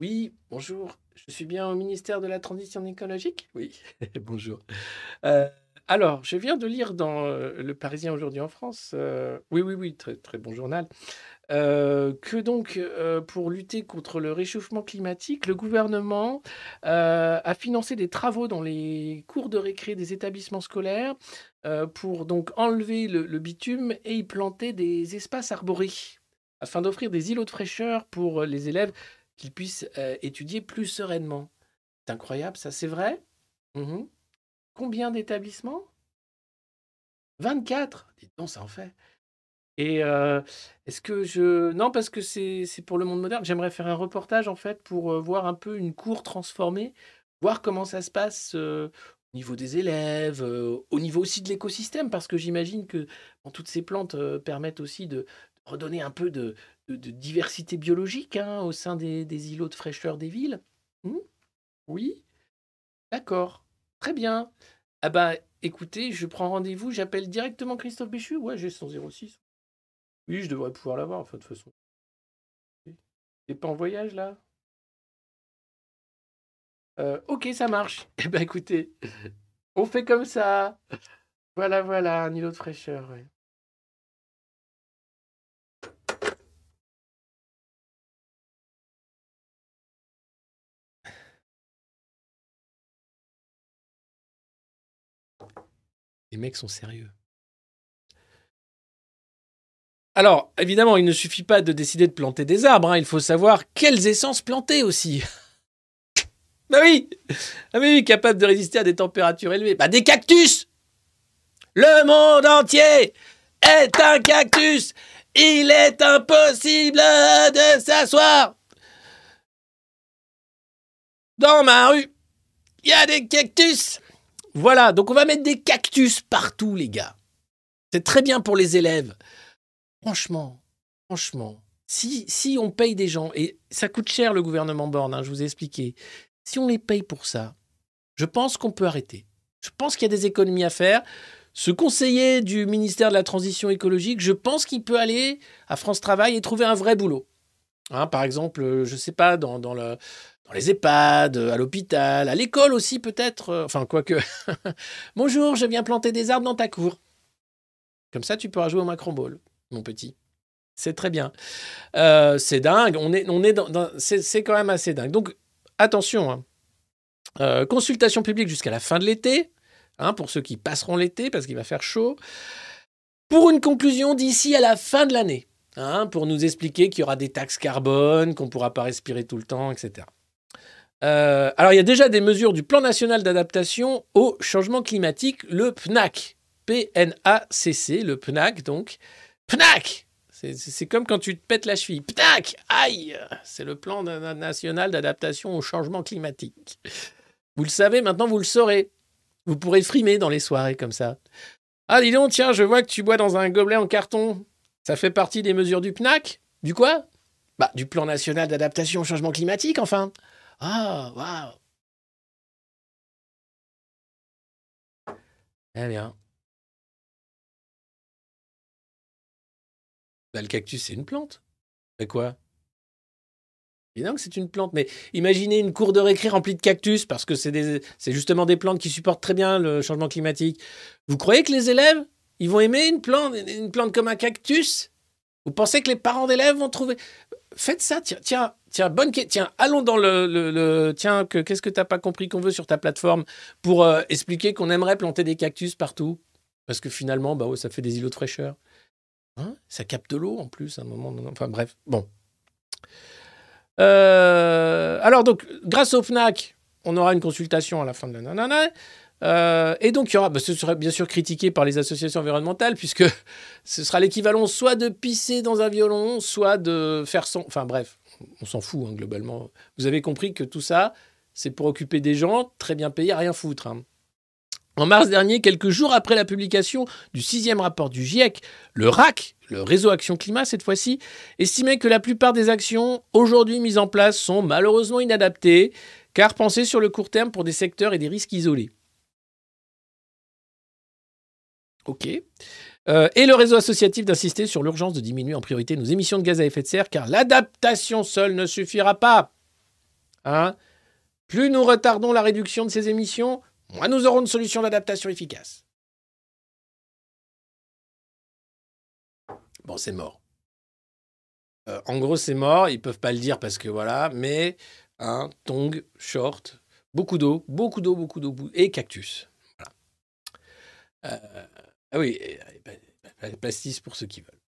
Oui, bonjour. Je suis bien au ministère de la Transition écologique? Oui, *laughs* bonjour. Euh, alors, je viens de lire dans euh, Le Parisien aujourd'hui en France, euh, oui, oui, oui, très, très bon journal, que donc, pour lutter contre le réchauffement climatique, le gouvernement a financé des travaux dans les cours de récré des établissements scolaires pour donc enlever le, le bitume et y planter des espaces arborés, afin d'offrir des îlots de fraîcheur pour les élèves qu'ils puissent euh, étudier plus sereinement. C'est incroyable, ça, c'est vrai? Mhm. Combien d'établissements? 24 Dites donc, ça en fait. Et euh, est-ce que je... Non, parce que c'est pour le monde moderne. J'aimerais faire un reportage, en fait, pour euh, voir un peu une cour transformée, voir comment ça se passe au niveau des élèves, au niveau aussi de l'écosystème, parce que j'imagine que toutes ces plantes permettent aussi de redonner un peu de, diversité biologique hein, au sein des, îlots de fraîcheur des villes? Hmm oui D'accord. Très bien. Ah bah, écoutez, je prends rendez-vous, j'appelle directement Christophe Béchu. Ouais, j'ai son 06. Oui, je devrais pouvoir l'avoir, enfin, de toute façon. T'es pas en voyage, là? Euh, Ok, ça marche. *laughs* Eh ben, écoutez, on fait comme ça. Voilà, voilà, un îlot de fraîcheur. Les mecs sont sérieux. Alors, évidemment, il ne suffit pas de décider de planter des arbres, hein, il faut savoir quelles essences planter aussi. *laughs* bah oui Ah oui, oui, capable de résister à des températures élevées. Bah des cactus Le monde entier est un cactus Il est impossible de s'asseoir Dans ma rue, il y a des cactus Voilà, donc on va mettre des cactus partout, les gars. C'est très bien pour les élèves. Franchement, franchement, si, si on paye des gens, et ça coûte cher le gouvernement Borne, hein, je vous ai expliqué, si on les paye pour ça, je pense qu'on peut arrêter. Je pense qu'il y a des économies à faire. Ce conseiller du ministère de la Transition écologique, je pense qu'il peut aller à France Travail et trouver un vrai boulot. Hein, par exemple, euh, je ne sais pas, dans, dans, le, les EHPAD, à l'hôpital, à l'école aussi peut-être. euh, Enfin, quoique. *laughs* Bonjour, je viens planter des arbres dans ta cour. Comme ça, tu pourras jouer au Macron Ball, mon petit. C'est très bien. Euh, c'est dingue. On est, dans, c'est, quand même assez dingue. Donc, attention. hein. Euh, consultation publique jusqu'à la fin de l'été, hein, pour ceux qui passeront l'été, parce qu'il va faire chaud. Pour une conclusion d'ici à la fin de l'année, hein, pour nous expliquer qu'il y aura des taxes carbone, qu'on ne pourra pas respirer tout le temps, etc. Euh, alors, il y a déjà des mesures du Plan national d'adaptation au changement climatique, le PNAC. P-N-A-C-C, le PNAC, donc. PNAC C'est- comme quand tu te pètes la cheville. PNAC Aïe C'est le Plan na- na- national d'adaptation au changement climatique. Vous le savez, maintenant vous le saurez. Vous pourrez frimer dans les soirées comme ça. Ah, dis donc, tiens, je vois que tu bois dans un gobelet en carton. Ça fait partie des mesures du PNAC Du quoi? Bah, du Plan national d'adaptation au changement climatique, enfin. Ah, waouh Eh bien. Bah, le cactus, c'est une plante. Mais quoi? Évidemment que c'est une plante, mais imaginez une cour de récré remplie de cactus, parce que c'est c'est justement des plantes qui supportent très bien le changement climatique. Vous croyez que les élèves, ils vont aimer une plante, une plante comme un cactus? Vous pensez que les parents d'élèves vont trouver? Faites ça, tiens, tiens, tiens, bonne que- tiens, allons dans le, le- tiens, que, qu'est-ce que t'as pas compris qu'on veut sur ta plateforme pour euh, expliquer qu'on aimerait planter des cactus partout, parce que finalement, bah ouais, ça fait des îlots de fraîcheur. Hein? Ça capte l'eau en plus à un moment. Enfin bref, bon. Euh, alors donc, grâce au FNAC, on aura une consultation à la fin de la nanana. Euh, et donc, il y aura, bah, ce sera bien sûr critiqué par les associations environnementales, puisque *laughs* ce sera l'équivalent soit de pisser dans un violon, soit de faire son. Enfin bref, on s'en fout hein, globalement. Vous avez compris que tout ça, c'est pour occuper des gens très bien payés à rien foutre. hein. En mars dernier, quelques jours après la publication du sixième rapport du GIEC, le RAC, le réseau Action Climat cette fois-ci, estimait que la plupart des actions aujourd'hui mises en place sont malheureusement inadaptées, car pensées sur le court terme pour des secteurs et des risques isolés. Ok. Euh, et le réseau associatif d'insister sur l'urgence de diminuer en priorité nos émissions de gaz à effet de serre, car l'adaptation seule ne suffira pas. Hein? Plus nous retardons la réduction de ces émissions, moins nous aurons de solutions d'adaptation efficaces. Bon, c'est mort. Euh, en gros, c'est mort. Ils peuvent pas le dire parce que voilà, mais un tong, short, beaucoup d'eau, beaucoup d'eau, beaucoup d'eau et cactus. Voilà. Euh, ah oui, et, et, et, pastis pour ceux qui veulent.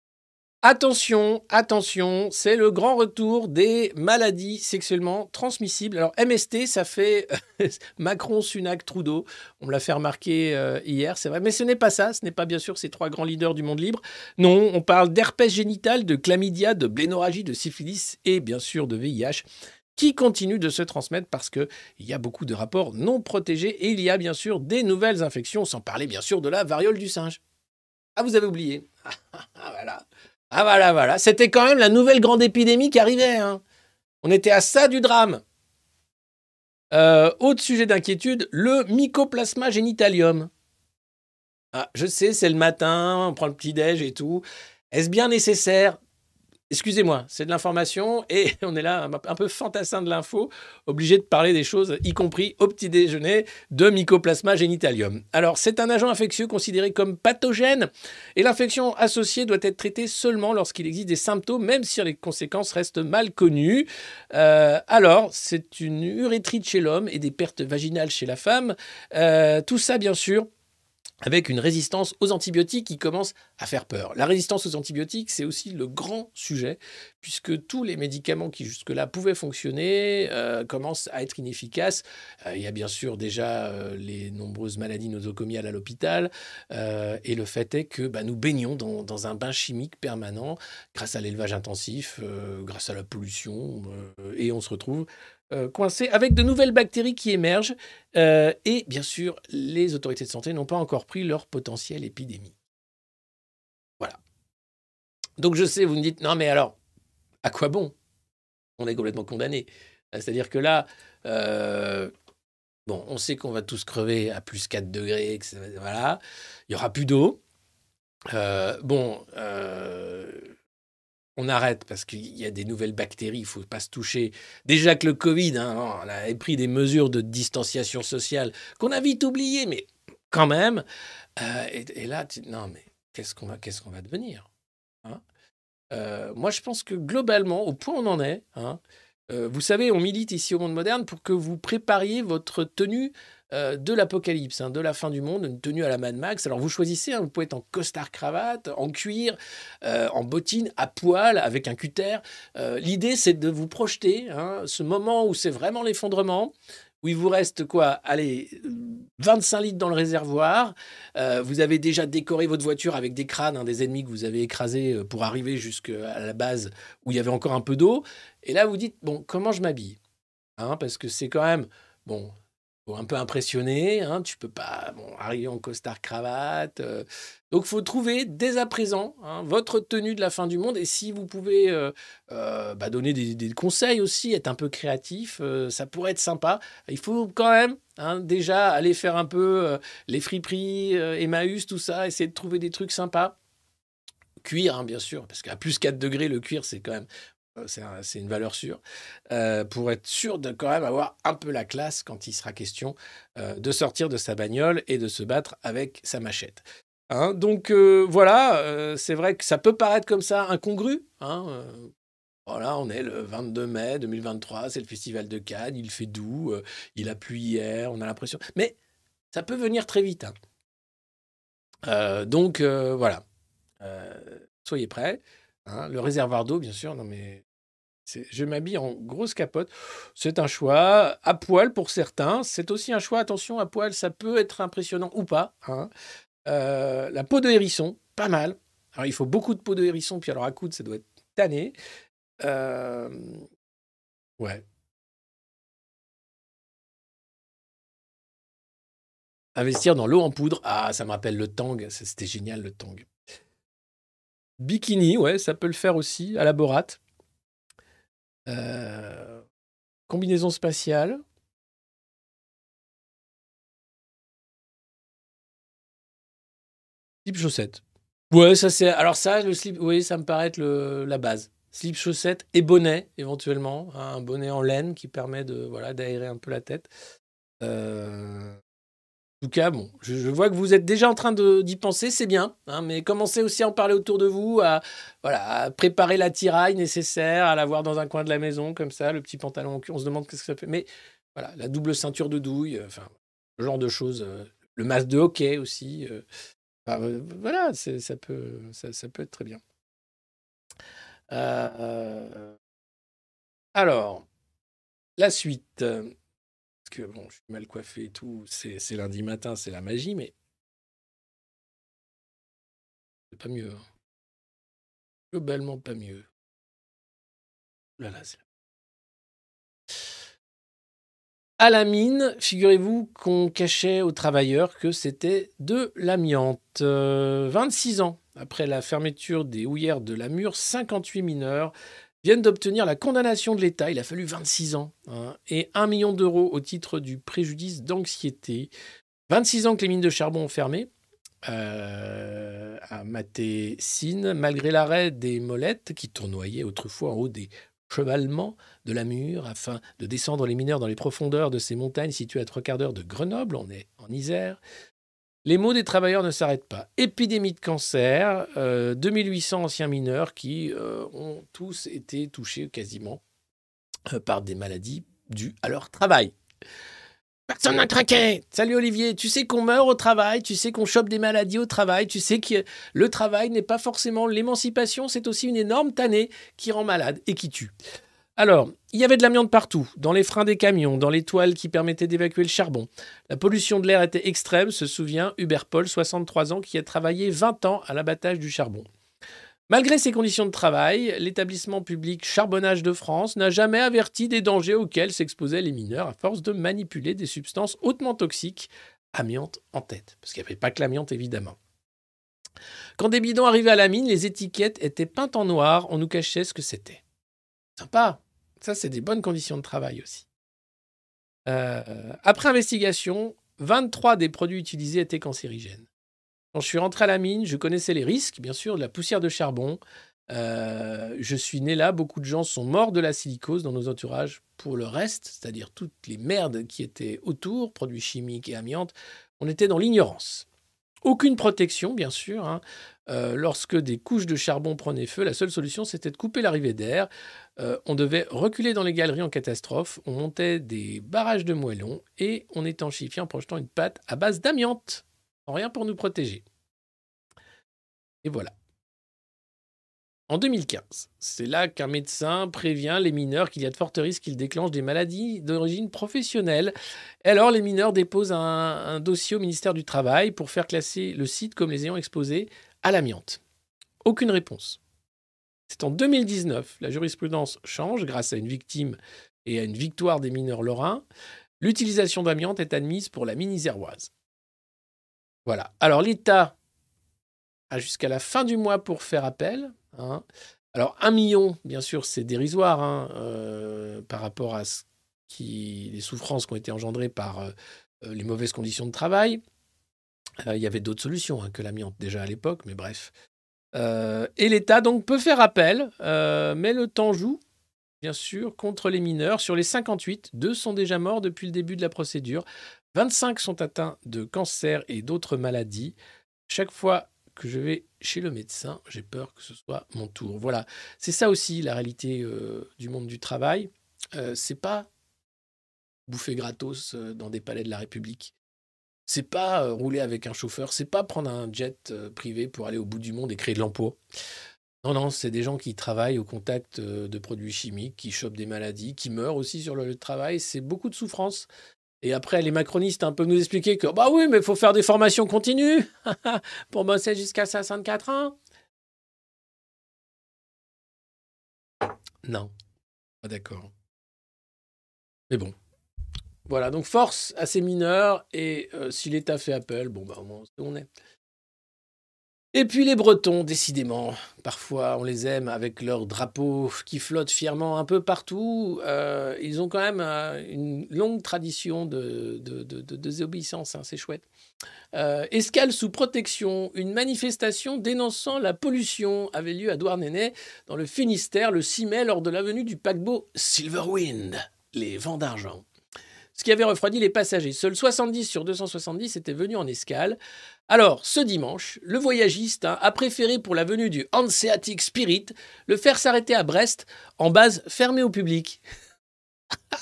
Attention, attention, c'est le grand retour des maladies sexuellement transmissibles. Alors MST, ça fait *laughs* Macron, Sunak, Trudeau. On l'a fait remarquer euh, hier, c'est vrai. Mais ce n'est pas ça, ce n'est pas bien sûr ces trois grands leaders du monde libre. Non, on parle d'herpès génital, de chlamydia, de blénorragie, de syphilis et bien sûr de VIH qui continuent de se transmettre parce qu'il y a beaucoup de rapports non protégés et il y a bien sûr des nouvelles infections, sans parler bien sûr de la variole du singe. Ah, vous avez oublié. *laughs* Ah, voilà. Ah voilà, voilà. C'était quand même la nouvelle grande épidémie qui arrivait. Hein. On était à ça du drame. Euh, autre sujet d'inquiétude, le mycoplasma génitalium. Ah, je sais, c'est le matin, on prend le petit-déj et tout. Est-ce bien nécessaire Excusez-moi, c'est de l'information et *laughs* on est là un peu fantassin de l'info, obligé de parler des choses, y compris au petit déjeuner, de Mycoplasma genitalium. Alors, c'est un agent infectieux considéré comme pathogène et l'infection associée doit être traitée seulement lorsqu'il existe des symptômes, même si les conséquences restent mal connues. Euh, alors, c'est une urétrite chez l'homme et des pertes vaginales chez la femme. Euh, tout ça, bien sûr, avec une résistance aux antibiotiques qui commence à faire peur. La résistance aux antibiotiques, c'est aussi le grand sujet, puisque tous les médicaments qui jusque-là pouvaient fonctionner euh, commencent à être inefficaces. Euh, il y a bien sûr déjà euh, les nombreuses maladies nosocomiales à l'hôpital, et le fait est que bah, nous baignons dans, dans, un bain chimique permanent grâce à l'élevage intensif, grâce à la pollution, et on se retrouve euh, coincé avec de nouvelles bactéries qui émergent. Euh, et bien sûr, les autorités de santé n'ont pas encore pris leur potentielle épidémie. Voilà. Donc je sais, vous me dites, non mais alors, à quoi bon? On est complètement condamné. Euh, c'est-à-dire que là, bon, on sait qu'on va tous crever à plus 4 degrés, voilà. Il y aura plus d'eau. bon, on arrête parce qu'il y a des nouvelles bactéries, il ne faut pas se toucher. Déjà que le Covid, hein, on a pris des mesures de distanciation sociale qu'on a vite oubliées, mais quand même. Euh, et, là, non, mais qu'est-ce qu'on va, qu'est-ce qu'on va devenir hein? Euh, Moi, je pense que globalement, au point où on en est, hein, euh, vous savez, on milite ici au monde moderne pour que vous prépariez votre tenue euh, de l'apocalypse, hein, de la fin du monde, une tenue à la Mad Max. Alors vous choisissez, hein, vous pouvez être en costard cravate, en cuir, euh, en bottine, à poil, avec un cutter. Euh, l'idée, c'est de vous projeter, hein, ce moment où c'est vraiment l'effondrement, où il vous reste quoi Allez, 25 litres dans le réservoir. vous avez déjà décoré votre voiture avec des crânes, des ennemis que vous avez écrasés pour arriver jusqu'à la base où il y avait encore un peu d'eau. Et là, vous dites, bon, comment je m'habille? Parce que c'est quand même, bon, un peu impressionné, hein, tu peux pas arriver en costard cravate. Donc, euh. donc, faut trouver dès à présent hein, votre tenue de la fin du monde. Et si vous pouvez euh, euh, bah, donner des, conseils aussi, être un peu créatif, ça pourrait être sympa. Il faut quand même hein, déjà aller faire un peu les friperies, Emmaüs, tout ça, essayer de trouver des trucs sympas cuir, bien sûr, parce qu'à plus 4 degrés, le cuir, c'est quand même euh, c'est une valeur sûre, euh, pour être sûr de quand même avoir un peu la classe quand il sera question euh, de sortir de sa bagnole et de se battre avec sa machette. Hein, donc voilà, c'est vrai que ça peut paraître comme ça incongru. Hein, voilà, on est le 22 mai 2023, c'est le festival de Cannes, il fait doux, il a plu hier, on a l'impression. Mais ça peut venir très vite. Hein. donc voilà, soyez prêts. Hein, le réservoir d'eau, bien sûr, non mais je m'habille en grosse capote. C'est un choix à poil pour certains. C'est aussi un choix, attention, à poil, ça peut être impressionnant ou pas. Hein. Euh, la peau de hérisson, pas mal. Alors, il faut beaucoup de peau de hérisson, puis alors à coude, ça doit être tanné. Ouais. Investir dans l'eau en poudre. Ah, ça me rappelle le tang. C'était génial, le tang. Bikini, ouais, ça peut le faire aussi, à la borate. Euh, combinaison spatiale. Slip chaussette. Ouais, ça c'est. Alors ça, le slip, oui, ça me paraît être la base. Slip chaussette et bonnet éventuellement, un bonnet en laine qui permet de voilà d'aérer un peu la tête. Euh, tout cas, bon, je, vois que vous êtes déjà en train d'y penser, c'est bien, hein, mais commencez aussi à en parler autour de vous, à, voilà, préparer la tiraille nécessaire, à l'avoir dans un coin de la maison, comme ça, le petit pantalon on se demande qu'est-ce que ça fait. Mais voilà, la double ceinture de douille, euh, enfin, ce genre de choses. Euh, le masque de hockey aussi. Euh, voilà, ça peut, ça, peut être très bien. alors, la suite bon, je suis mal coiffé et tout, c'est lundi matin, c'est la magie, mais c'est pas mieux. Hein. Globalement, pas mieux. À la mine, figurez-vous qu'on cachait aux travailleurs que c'était de l'amiante. 26 euh, ans après la fermeture des houillères de la Mure, 58 mineurs viennent d'obtenir la condamnation de l'État. Il a fallu 26 ans hein, et 1 million d'euros au titre du préjudice d'anxiété. 26 ans que les mines de charbon ont fermé. euh, à Maté-Sine, malgré l'arrêt des molettes qui tournoyaient autrefois en haut des chevalements de la mur afin de descendre les mineurs dans les profondeurs de ces montagnes situées à trois quarts d'heure de Grenoble, on est en Isère. Les maux des travailleurs ne s'arrêtent pas. Épidémie de cancer, 2800 anciens mineurs qui ont tous été touchés quasiment par des maladies dues à leur travail. Personne n'a craqué. Salut Olivier, tu sais qu'on meurt au travail, tu sais qu'on chope des maladies au travail, tu sais que le travail n'est pas forcément l'émancipation, c'est aussi une énorme tannée qui rend malade et qui tue. Alors, il y avait de l'amiante partout, dans les freins des camions, dans les toiles qui permettaient d'évacuer le charbon. La pollution de l'air était extrême, se souvient Hubert Paul, 63 ans, qui a travaillé 20 ans à l'abattage du charbon. Malgré ces conditions de travail, l'établissement public Charbonnage de France n'a jamais averti des dangers auxquels s'exposaient les mineurs à force de manipuler des substances hautement toxiques, amiante en tête, parce qu'il n'y avait pas que l'amiante évidemment. Quand des bidons arrivaient à la mine, les étiquettes étaient peintes en noir, on nous cachait ce que c'était. Sympa, ça c'est des bonnes conditions de travail aussi. Euh, après investigation, 23 des produits utilisés étaient cancérigènes. Quand je suis rentré à la mine, je connaissais les risques, bien sûr, de la poussière de charbon. Euh, je suis né là, beaucoup de gens sont morts de la silicose dans nos entourages. Pour le reste, c'est-à-dire toutes les merdes qui étaient autour, produits chimiques et amiantes, on était dans l'ignorance. Aucune protection, bien sûr. Hein. Euh, lorsque des couches de charbon prenaient feu, la seule solution, c'était de couper l'arrivée d'air. Euh, on devait reculer dans les galeries en catastrophe. On montait des barrages de moellons et on étanchéifiait en projetant une pâte à base d'amiante rien pour nous protéger. Et voilà. En 2015, c'est là qu'un médecin prévient les mineurs qu'il y a de fortes risques qu'ils déclenchent des maladies d'origine professionnelle. Et alors, les mineurs déposent un, dossier au ministère du Travail pour faire classer le site comme les ayant exposés à l'amiante. Aucune réponse. C'est en 2019, la jurisprudence change grâce à une victime et à une victoire des mineurs lorrains. L'utilisation d'amiante est admise pour la mine iséroise. Voilà. Alors l'État a jusqu'à la fin du mois pour faire appel. Hein. Alors un million, bien sûr, c'est dérisoire hein, euh, par rapport à ce qui, les souffrances qui ont été engendrées par euh, les mauvaises conditions de travail. Euh, il y avait d'autres solutions hein, que l'amiante déjà à l'époque, mais bref. Et l'État donc peut faire appel, mais le temps joue, bien sûr, contre les mineurs. Sur les 58, deux sont déjà morts depuis le début de la procédure. 25 sont atteints de cancer et d'autres maladies. Chaque fois que je vais chez le médecin, j'ai peur que ce soit mon tour. Voilà, c'est ça aussi la réalité euh, du monde du travail. Euh, c'est pas bouffer gratos euh, dans des palais de la République. C'est pas rouler avec un chauffeur, c'est pas prendre un jet privé pour aller au bout du monde et créer de l'emploi. Non, non, c'est des gens qui travaillent au contact de produits chimiques, qui chopent des maladies, qui meurent aussi sur le lieu de travail. C'est beaucoup de souffrance. Et après, les macronistes un peu nous expliquer que, bah oui, mais il faut faire des formations continues *laughs* pour bosser jusqu'à 64 ans. Non, pas d'accord. Mais bon. Voilà, donc force à ces mineurs, et euh, si l'État fait appel, bon, bah, on est. Et puis les Bretons, décidément, parfois on les aime avec leurs drapeaux qui flottent fièrement un peu partout. Euh, ils ont quand même euh, une longue tradition de, désobéissance, hein, c'est chouette. Escale sous protection, une manifestation dénonçant la pollution avait lieu à Douarnenez, dans le Finistère, le 6 mai, lors de l'avenue du paquebot Silverwind, les vents d'argent ce qui avait refroidi les passagers. Seuls 70 sur 270 étaient venus en escale. Alors, ce dimanche, le voyagiste hein, a préféré pour la venue du Hanseatic Spirit le faire s'arrêter à Brest en base fermée au public. *laughs*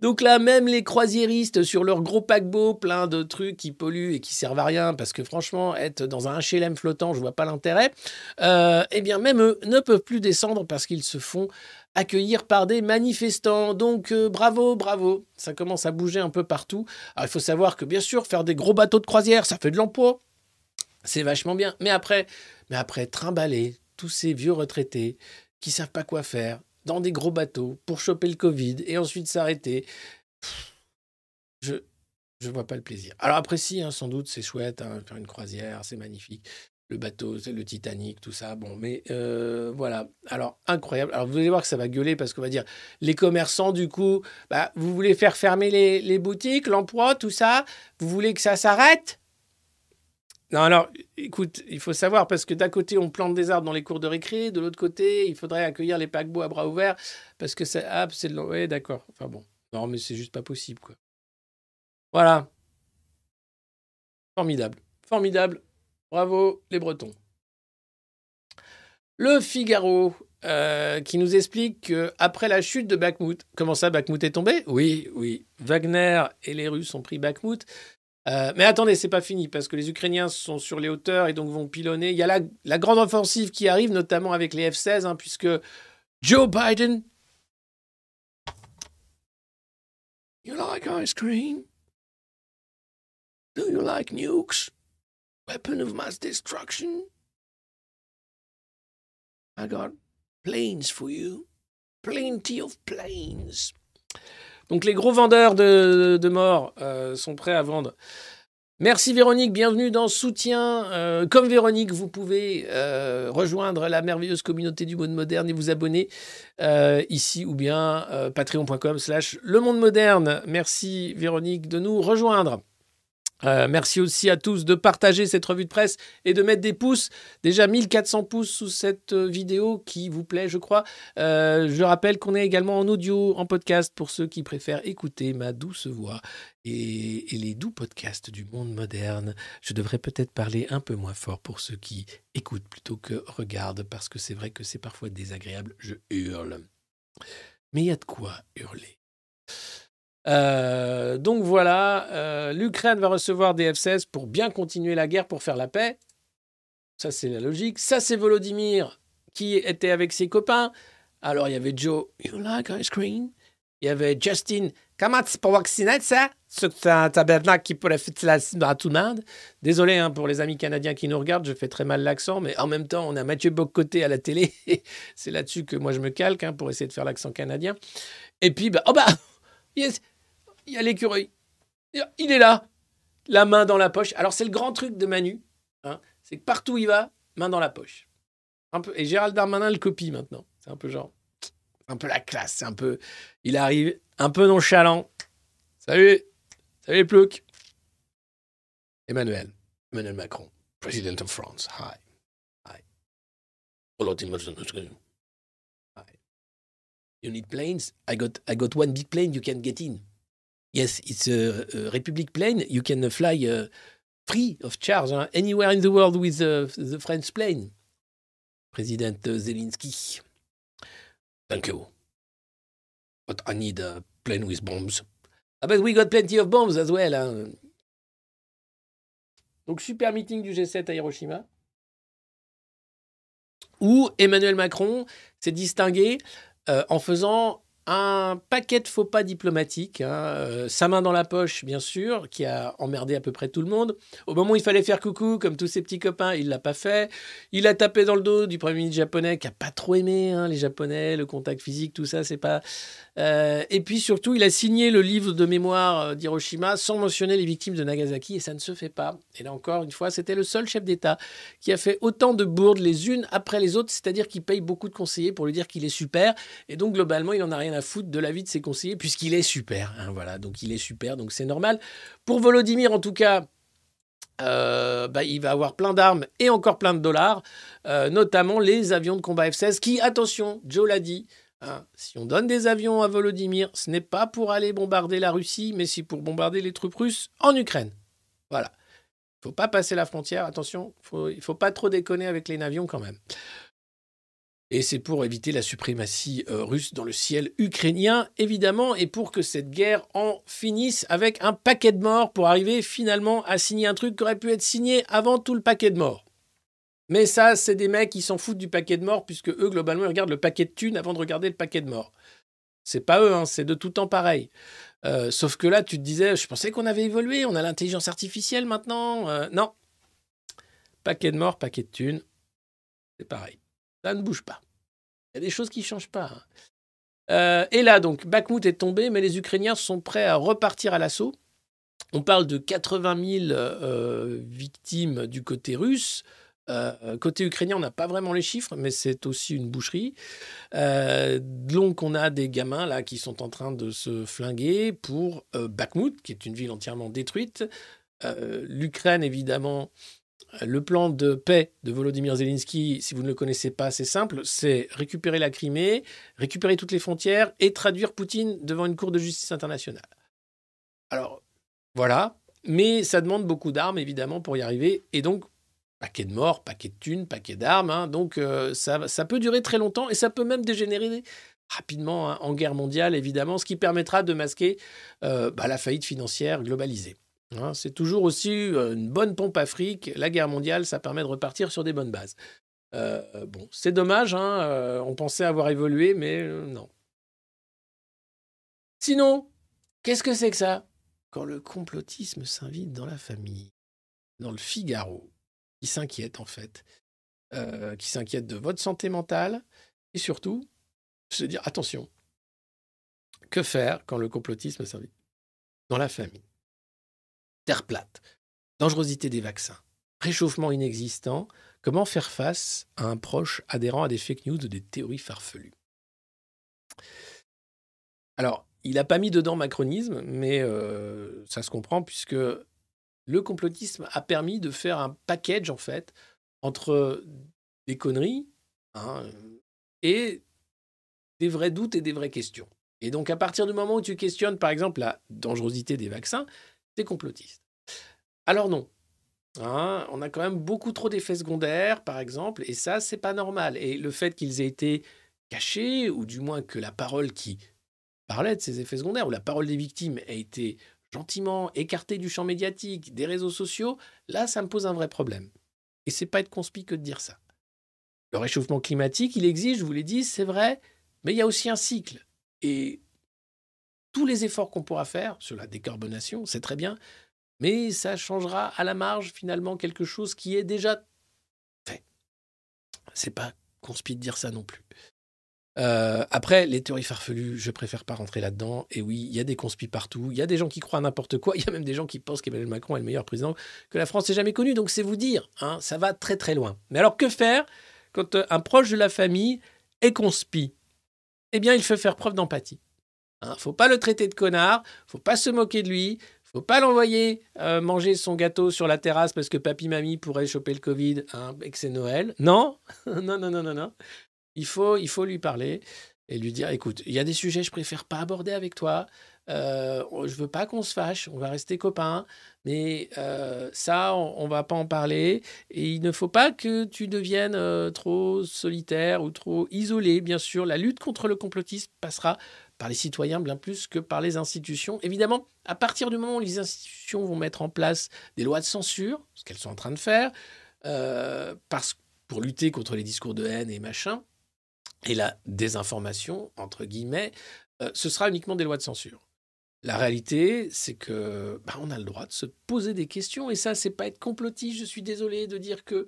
Donc là, même les croisiéristes sur leur gros paquebot, plein de trucs qui polluent et qui servent à rien, parce que franchement, être dans un HLM flottant, je vois pas l'intérêt, euh, eh bien même eux ne peuvent plus descendre parce qu'ils se font accueillir par des manifestants. Donc euh, bravo, bravo, ça commence à bouger un peu partout. Alors il faut savoir que bien sûr, faire des gros bateaux de croisière, ça fait de l'emploi. C'est vachement bien. Mais après, mais après, trimballer tous ces vieux retraités qui savent pas quoi faire dans des gros bateaux pour choper le Covid et ensuite s'arrêter. Je je vois pas le plaisir. Alors après si, hein, sans doute c'est chouette, hein, faire une croisière, c'est magnifique le bateau, le Titanic, tout ça. Bon, mais euh, voilà. Alors, incroyable. Alors, vous allez voir que ça va gueuler parce qu'on va dire les commerçants, du coup, bah, vous voulez faire fermer les, boutiques, l'emploi, tout ça? Vous voulez que ça s'arrête? Non, alors, écoute, il faut savoir parce que d'un côté, on plante des arbres dans les cours de récré, de l'autre côté, il faudrait accueillir les paquebots à bras ouverts parce que c'est. Ah, c'est d'accord. Enfin bon. Non, mais c'est juste pas possible, quoi. Voilà. Formidable. Formidable. Bravo, les Bretons. Le Figaro, euh, qui nous explique qu'après la chute de Bakhmut, comment ça, Bakhmut est tombé? Oui, oui. Wagner et les Russes ont pris Bakhmut. Euh, mais attendez, c'est pas fini parce que les Ukrainiens sont sur les hauteurs et donc vont pilonner. Il y a la, la grande offensive qui arrive, notamment avec les F-16, hein, puisque Joe Biden. You like ice cream? Do you like nukes? Weapon of mass destruction? I got planes for you. Plenty of planes. Donc les gros vendeurs de, morts euh, sont prêts à vendre. Merci Véronique, bienvenue dans Soutien. Euh, comme Véronique, vous pouvez euh, rejoindre la merveilleuse communauté du monde moderne et vous abonner ici ou bien patreon.com slash le monde moderne. Merci Véronique de nous rejoindre. Euh, merci aussi à tous de partager cette revue de presse et de mettre des pouces. Déjà 1400 pouces sous cette euh, vidéo qui vous plaît, je crois. Euh, je rappelle qu'on est également en audio, en podcast pour ceux qui préfèrent écouter ma douce voix et, et les doux podcasts du monde moderne. Je devrais peut-être parler un peu moins fort pour ceux qui écoutent plutôt que regardent parce que c'est vrai que c'est parfois désagréable. Je hurle. Mais il y a de quoi hurler. Euh, donc voilà, euh, l'Ukraine va recevoir des F-16 pour bien continuer la guerre, pour faire la paix. Ça, c'est la logique. Ça, c'est Volodymyr qui était avec ses copains. Alors, il y avait Joe, you like ice cream? Il y avait Justin, comment tu peux vacciner ça? C'est un tabernacle qui pourrait faire à tout le monde. Désolé hein, pour les amis canadiens qui nous regardent, je fais très mal l'accent, mais en même temps, on a Mathieu Bocoté à la télé. *laughs* c'est là-dessus que moi je me calque hein, pour essayer de faire l'accent canadien. Et puis, bah, oh bah, *laughs* yes, il y a l'écureuil. Il est là, la main dans la poche. Alors, c'est le grand truc de Manu. hein, c'est que partout il va, main dans la poche. Un peu, et Gérald Darmanin le copie maintenant. C'est un peu genre. Un peu la classe. Un peu. Il arrive un peu nonchalant. Salut Salut les ploucs Emmanuel. Emmanuel Macron. President of France. Hi. Hi. You need planes? I got, I got one big plane you can get in. Yes, it's a, a Republic plane. You can fly uh, free of charge hein, anywhere in the world with uh, the French plane. President Zelensky. Thank you. But I need a plane with bombs. Ah, but we got plenty of bombs as well. hein. Donc, super meeting du G7 à Hiroshima. Où Emmanuel Macron s'est distingué euh, en faisant un paquet de faux pas diplomatiques, hein, euh, sa main dans la poche, bien sûr, qui a emmerdé à peu près tout le monde. Au moment où il fallait faire coucou, comme tous ses petits copains, il l'a pas fait. Il a tapé dans le dos du premier ministre japonais, qui a pas trop aimé hein, les Japonais, le contact physique, tout ça, c'est pas. Euh, et puis surtout, il a signé le livre de mémoire euh, d'Hiroshima sans mentionner les victimes de Nagasaki, et ça ne se fait pas. Et là encore une fois, c'était le seul chef d'État qui a fait autant de bourdes les unes après les autres, c'est-à-dire qu'il paye beaucoup de conseillers pour lui dire qu'il est super, et donc globalement, il en a rien à foutre de la vie de ses conseillers puisqu'il est super. hein, voilà, donc il est super, donc c'est normal. Pour Volodymyr, en tout cas, euh, bah, il va avoir plein d'armes et encore plein de dollars, euh, notamment les avions de combat F-16 qui, attention, Joe l'a dit, hein, si on donne des avions à Volodymyr, ce n'est pas pour aller bombarder la Russie, mais c'est pour bombarder les troupes russes en Ukraine. Voilà. Il faut pas passer la frontière, attention, faut, il ne faut pas trop déconner avec les avions quand même. Et c'est pour éviter la suprématie euh, russe dans le ciel ukrainien, évidemment, et pour que cette guerre en finisse avec un paquet de morts pour arriver finalement à signer un truc qui aurait pu être signé avant tout le paquet de morts. Mais ça, c'est des mecs qui s'en foutent du paquet de morts, puisque eux, globalement, ils regardent le paquet de thunes avant de regarder le paquet de morts. C'est pas eux, hein, c'est de tout temps pareil. Euh, sauf que là, tu te disais, je pensais qu'on avait évolué, on a l'intelligence artificielle maintenant. Euh, non. Paquet de morts, paquet de thunes, c'est pareil. Ça ne bouge pas. Il y a des choses qui ne changent pas. hein. Euh, et là, donc, Bakhmut est tombé, mais les Ukrainiens sont prêts à repartir à l'assaut. On parle de 80 000 euh, victimes du côté russe. Euh, côté ukrainien, on n'a pas vraiment les chiffres, mais c'est aussi une boucherie. Euh, donc, on a des gamins là qui sont en train de se flinguer pour euh, Bakhmut, qui est une ville entièrement détruite. Euh, L'Ukraine, évidemment, Le plan de paix de Volodymyr Zelensky, si vous ne le connaissez pas, c'est simple, c'est récupérer la Crimée, récupérer toutes les frontières et traduire Poutine devant une cour de justice internationale. Alors, voilà, mais ça demande beaucoup d'armes, évidemment, pour y arriver, et donc, paquet de morts, paquet de thunes, paquet d'armes, hein. donc euh, ça, peut durer très longtemps, et ça peut même dégénérer rapidement hein, en guerre mondiale, évidemment, ce qui permettra de masquer euh, bah, la faillite financière globalisée. Hein, c'est toujours aussi euh, une bonne pompe à fric. La guerre mondiale, ça permet de repartir sur des bonnes bases. Euh, bon, c'est dommage, hein, euh, on pensait avoir évolué, mais non. Sinon, qu'est-ce que c'est que ça? Quand le complotisme s'invite dans la famille, dans le Figaro, qui s'inquiète en fait, qui s'inquiète de votre santé mentale, et surtout, se dire attention, que faire quand le complotisme s'invite dans la famille? Terre plate, dangerosité des vaccins, réchauffement inexistant, comment faire face à un proche adhérent à des fake news ou des théories farfelues? Alors, il n'a pas mis dedans macronisme, mais euh, ça se comprend puisque le complotisme a permis de faire un package, en fait, entre des conneries hein, et des vrais doutes et des vraies questions. Et donc, à partir du moment où tu questionnes, par exemple, la dangerosité des vaccins, t'es complotiste. Alors non. Hein, on a quand même beaucoup trop d'effets secondaires, par exemple, et ça, c'est pas normal. Et le fait qu'ils aient été cachés, ou du moins que la parole qui parlait de ces effets secondaires, ou la parole des victimes ait été gentiment écartée du champ médiatique, des réseaux sociaux, là, ça me pose un vrai problème. Et c'est pas être conspicueux que de dire ça. Le réchauffement climatique, il existe, je vous l'ai dit, c'est vrai, mais il y a aussi un cycle. Et tous les efforts qu'on pourra faire sur la décarbonation, c'est très bien, mais ça changera à la marge finalement quelque chose qui est déjà fait. C'est pas conspicueux de dire ça non plus. Euh, après, les théories farfelues, je préfère pas rentrer là-dedans. Et oui, il y a des conspis partout. Il y a des gens qui croient n'importe quoi. *laughs* Il y a même des gens qui pensent qu'Emmanuel Macron est le meilleur président que la France ait jamais connu. Donc c'est vous dire, hein, ça va très très loin. Mais alors que faire quand euh, un proche de la famille est conspi? Eh bien, il faut faire preuve d'empathie. Hein, faut pas le traiter de connard, faut pas se moquer de lui, faut pas l'envoyer euh, manger son gâteau sur la terrasse parce que papy mamie pourrait choper le Covid hein, et que c'est Noël. Non, *laughs* non, non, non, non, non. Il faut, il faut lui parler et lui dire, écoute, il y a des sujets que je préfère pas aborder avec toi. Euh, je veux pas qu'on se fâche, on va rester copains, mais euh, ça, on, ne va pas en parler. Et il ne faut pas que tu deviennes euh, trop solitaire ou trop isolé. Bien sûr, la lutte contre le complotisme passera par les citoyens bien plus que par les institutions. Évidemment, à partir du moment où les institutions vont mettre en place des lois de censure, ce qu'elles sont en train de faire, euh, parce, pour lutter contre les discours de haine et machin, et la désinformation, entre guillemets, euh, ce sera uniquement des lois de censure. La réalité, c'est que bah, on a le droit de se poser des questions, et ça, c'est pas être complotiste. Je suis désolé de dire que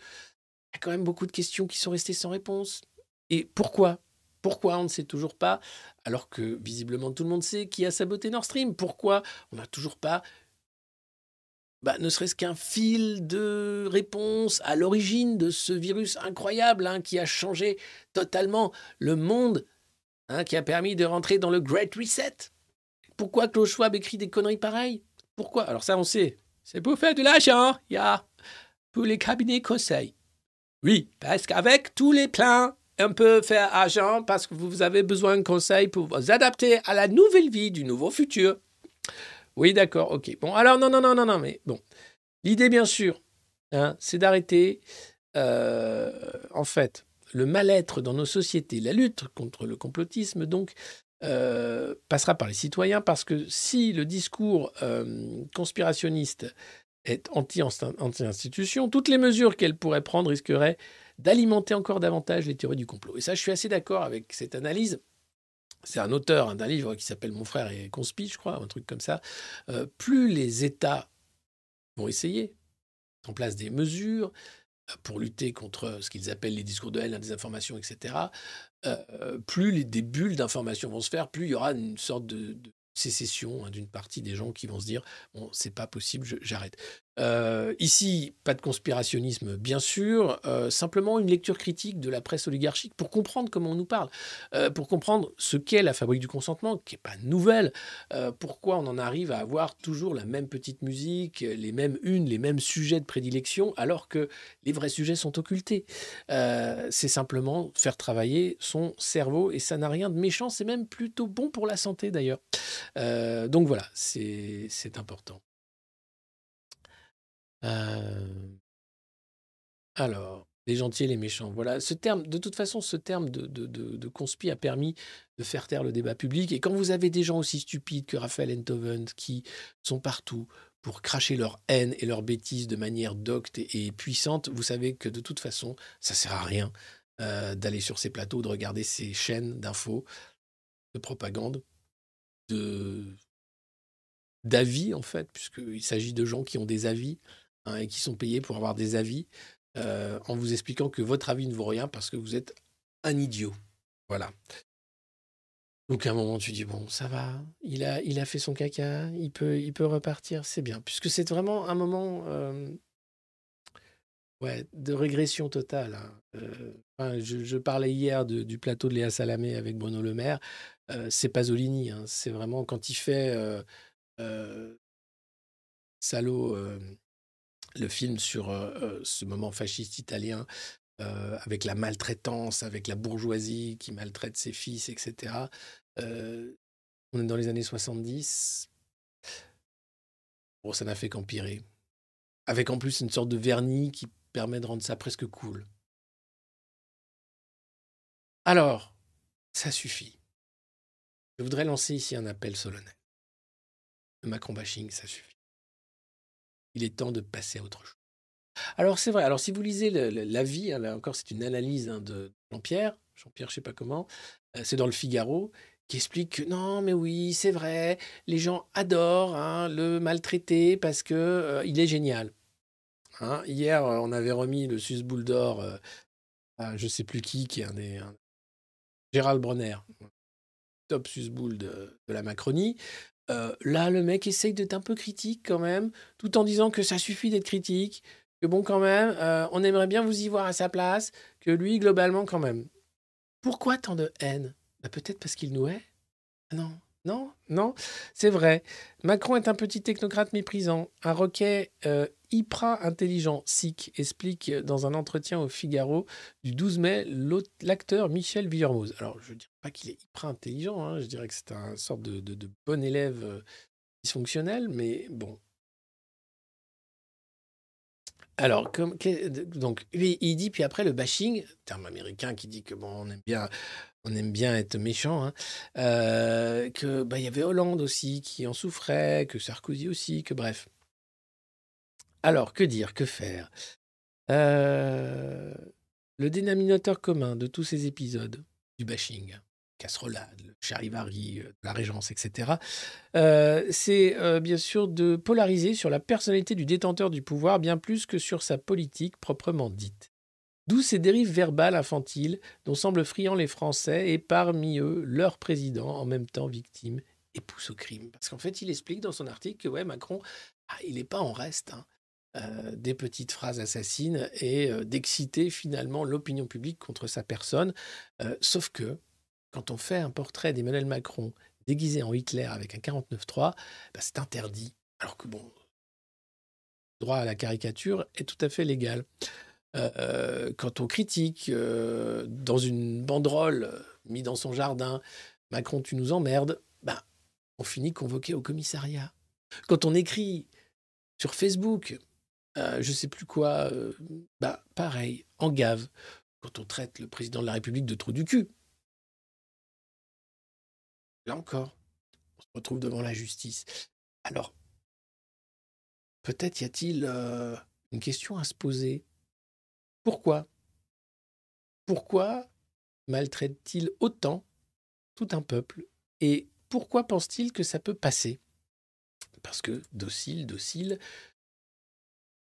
y a quand même beaucoup de questions qui sont restées sans réponse. Et pourquoi? Pourquoi on ne sait toujours pas, alors que visiblement tout le monde sait qui a saboté Nord Stream? Pourquoi on n'a toujours pas bah, ne serait-ce qu'un fil de réponse à l'origine de ce virus incroyable hein, qui a changé totalement le monde, hein, qui a permis de rentrer dans le Great Reset? Pourquoi Klaus Schwab écrit des conneries pareilles? Pourquoi? Alors ça, on sait. C'est pour faire de l'argent, il y a pour les cabinets conseils. Oui, parce qu'avec tous les plans un peu faire argent parce que vous avez besoin de conseils pour vous adapter à la nouvelle vie du nouveau futur. Oui, d'accord, ok. Bon, alors non, non, non, non, non, mais bon. L'idée, bien sûr, hein, c'est d'arrêter, euh, en fait, le mal-être dans nos sociétés, la lutte contre le complotisme, donc, euh, passera par les citoyens parce que si le discours euh, conspirationniste est anti-institution, toutes les mesures qu'elle pourrait prendre risqueraient d'alimenter encore davantage les théories du complot. Et ça, je suis assez d'accord avec cette analyse. C'est un auteur hein, d'un livre qui s'appelle Mon frère est conspi, je crois, un truc comme ça. Euh, plus les États vont essayer en place des mesures euh, pour lutter contre ce qu'ils appellent les discours de haine, la désinformation, etc., euh, plus les, des bulles d'information vont se faire, plus il y aura une sorte de, sécession hein, d'une partie des gens qui vont se dire bon c'est pas possible j'arrête. Euh, ici pas de conspirationnisme bien sûr euh, simplement une lecture critique de la presse oligarchique pour comprendre comment on nous parle euh, pour comprendre ce qu'est la fabrique du consentement qui est pas nouvelle pourquoi on en arrive à avoir toujours la même petite musique les mêmes unes les mêmes sujets de prédilection alors que les vrais sujets sont occultés. C'est simplement faire travailler son cerveau et ça n'a rien de méchant c'est même plutôt bon pour la santé d'ailleurs euh, donc voilà, c'est important. Euh, alors, les gentils et les méchants. Voilà, ce terme, de toute façon, ce terme de, conspi a permis de faire taire le débat public. Et quand vous avez des gens aussi stupides que Raphaël Enthoven qui sont partout pour cracher leur haine et leur bêtise de manière docte et, puissante, vous savez que de toute façon, ça sert à rien euh, d'aller sur ces plateaux, de regarder ces chaînes d'infos, de propagande d'avis, en fait, puisqu'il s'agit de gens qui ont des avis hein, et qui sont payés pour avoir des avis, euh, en vous expliquant que votre avis ne vaut rien parce que vous êtes un idiot. Voilà. Donc à un moment, tu dis, bon, ça va, il a, il a fait son caca, il peut, il peut repartir, c'est bien. Puisque c'est vraiment un moment euh, ouais, de régression totale. Hein. Euh, je, parlais hier du plateau de Léa Salamé avec Bruno Le Maire. Euh, c'est Pasolini. Hein. C'est vraiment quand il fait euh, euh Salo, le film sur ce moment fasciste italien, avec la maltraitance, avec la bourgeoisie qui maltraite ses fils, etc. on est dans les années 70. Bon, ça n'a fait qu'empirer. Avec en plus une sorte de vernis qui permet de rendre ça presque cool. Alors, ça suffit. Je voudrais lancer ici un appel solennel. Le Macron bashing, ça suffit. Il est temps de passer à autre chose. Alors c'est vrai, alors si vous lisez l'avis, hein, là encore c'est une analyse hein, de Jean-Pierre, Jean-Pierre je sais pas comment, euh, c'est dans le Figaro, qui explique que non mais oui c'est vrai, les gens adorent hein, le maltraiter parce que euh, il est génial. hier euh, on avait remis le Susboule d'or à je sais plus qui, qui est un des... Gérald Bronner, top susboule de, la Macronie. Euh, là, le mec essaye d'être un peu critique quand même, tout en disant que ça suffit d'être critique, que bon, quand même, euh, on aimerait bien vous y voir à sa place, que lui, globalement, quand même. Pourquoi tant de haine? Bah, Peut-être parce qu'il nous hait ah Non, non, non, c'est vrai. Macron est un petit technocrate méprisant, un roquet euh, hyper intelligent. SIC explique dans un entretien au Figaro du 12 mai l'acteur Michel Villermoz. Alors, je ne dirais pas qu'il est hyper intelligent, hein, je dirais que c'est un sorte de, bon élève euh, dysfonctionnel, mais bon. Alors, donc, il dit, puis après le bashing, terme américain qui dit que on aime bien être méchant, hein, euh, que bah, y avait Hollande aussi qui en souffrait, que Sarkozy aussi, que bref. Alors, que dire, que faire? Euh, Le dénominateur commun de tous ces épisodes du bashing, casserolade, le charivari, euh, la régence, etc., c'est bien sûr de polariser sur la personnalité du détenteur du pouvoir bien plus que sur sa politique proprement dite. D'où ces dérives verbales infantiles dont semblent friands les Français et parmi eux leur président en même temps victime et pousse au crime. Parce qu'en fait, il explique dans son article que ouais, Macron, ah, il n'est pas en reste hein, euh, des petites phrases assassines et euh, d'exciter finalement l'opinion publique contre sa personne. Euh, sauf que quand on fait un portrait d'Emmanuel Macron déguisé en Hitler avec un 49.3, bah, c'est interdit. Alors que bon, le droit à la caricature est tout à fait légal. Euh, quand on critique euh, dans une banderole euh, mise dans son jardin, Macron, tu nous emmerdes, ben, on finit convoqué au commissariat. Quand on écrit sur Facebook, je ne sais plus quoi, bah, pareil, en gave, quand on traite le président de la République de trou du cul. Là encore, on se retrouve devant la justice. Alors, peut-être y a-t-il une question à se poser. Pourquoi? Pourquoi maltraite-t-il autant tout un peuple? Et pourquoi pense-t-il que ça peut passer? Parce que docile, docile,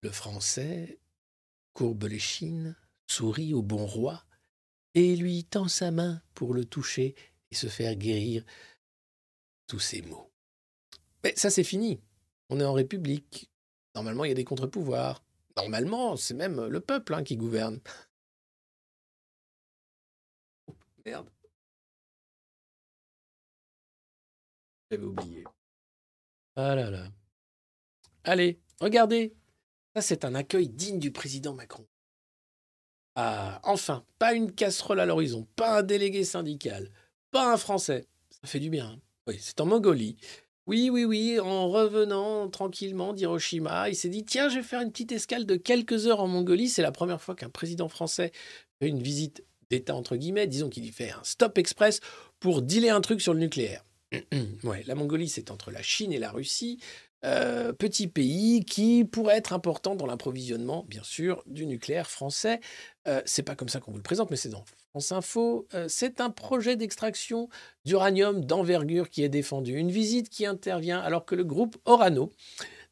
le français courbe les chines, sourit au bon roi, et lui tend sa main pour le toucher et se faire guérir tous ses maux. Mais ça, c'est fini. On est en République. Normalement, il y a des contre-pouvoirs. Normalement, c'est même le peuple hein, qui gouverne. Merde. J'avais oublié. Ah là là. Allez, regardez. Ça, c'est un accueil digne du président Macron. Ah, enfin, pas une casserole à l'horizon, pas un délégué syndical, un Français. Ça fait du bien. hein. Oui, c'est en Mongolie. Oui, oui, oui, en revenant tranquillement d'Hiroshima, il s'est dit tiens, je vais faire une petite escale de quelques heures en Mongolie. C'est la première fois qu'un président français fait une visite d'État, entre guillemets. Disons qu'il y fait un stop express pour dealer un truc sur le nucléaire. *clears throat* ouais, la Mongolie, c'est entre la Chine et la Russie. Euh, petit pays qui pourrait être important dans l'approvisionnement, bien sûr, du nucléaire français. Euh, c'est pas comme ça qu'on vous le présente, mais c'est dans France Info. Euh, c'est un projet d'extraction d'uranium d'envergure qui est défendu. Une visite qui intervient alors que le groupe Orano,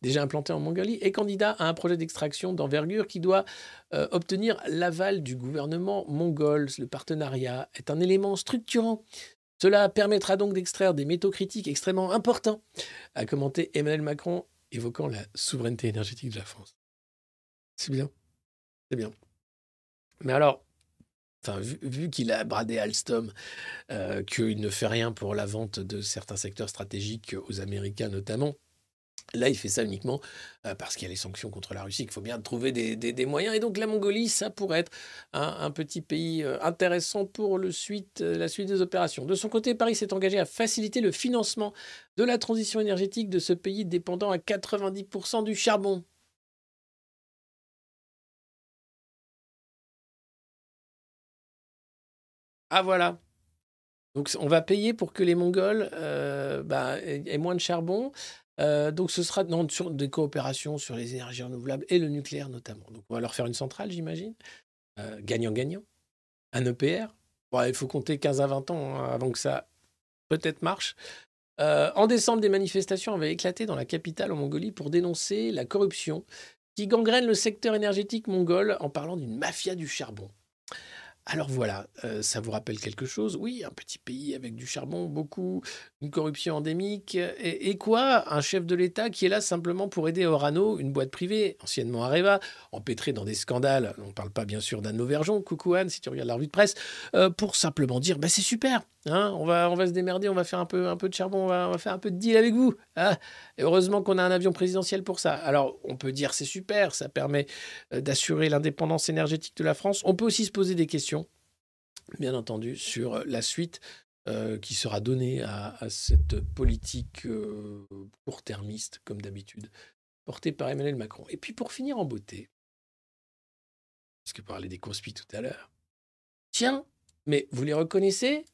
déjà implanté en Mongolie, est candidat à un projet d'extraction d'envergure qui doit euh, obtenir l'aval du gouvernement mongol. Le partenariat est un élément structurant. Cela permettra donc d'extraire des métaux critiques extrêmement importants, a commenté Emmanuel Macron, évoquant la souveraineté énergétique de la France. C'est bien. C'est bien. Mais alors, vu qu'il a bradé Alstom, euh, qu'il ne fait rien pour la vente de certains secteurs stratégiques aux Américains notamment, Là, il fait ça uniquement euh, parce qu'il y a les sanctions contre la Russie, qu'il faut bien trouver des, moyens. Et donc, la Mongolie, ça pourrait être un, petit pays euh, intéressant pour euh, la suite des opérations. De son côté, Paris s'est engagé à faciliter le financement de la transition énergétique de ce pays dépendant à 90% du charbon. Ah voilà. Donc on va payer pour que les Mongols bah, aient moins de charbon. Euh, donc ce sera sur des coopérations sur les énergies renouvelables et le nucléaire notamment. Donc on va leur faire une centrale, j'imagine. Euh, Gagnant-gagnant. Un EPR. Il faut compter 15 à 20 ans hein, avant que ça peut-être marche. Euh, en décembre, des manifestations avaient éclaté dans la capitale en Mongolie pour dénoncer la corruption qui gangrène le secteur énergétique mongol en parlant d'une mafia du charbon. Alors voilà, euh, ça vous rappelle quelque chose? Oui, un petit pays avec du charbon, beaucoup, une corruption endémique. Et, quoi? Un chef de l'État qui est là simplement pour aider Orano, une boîte privée, anciennement Areva, empêtrée dans des scandales. On ne parle pas bien sûr d'Anne Auvergeon, coucou Anne, si tu regardes la revue de presse, euh, pour simplement dire bah, c'est super, hein, on, va, se démerder, on va faire un peu, de charbon, on va, faire un peu de deal avec vous. ah. Et heureusement qu'on a un avion présidentiel pour ça. Alors on peut dire c'est super, ça permet euh, d'assurer l'indépendance énergétique de la France. On peut aussi se poser des questions bien entendu, sur la suite euh, qui sera donnée à, cette politique euh, court-termiste, comme d'habitude, portée par Emmanuel Macron. Et puis pour finir en beauté, parce que parler des conspits tout à l'heure, tiens, mais vous les reconnaissez?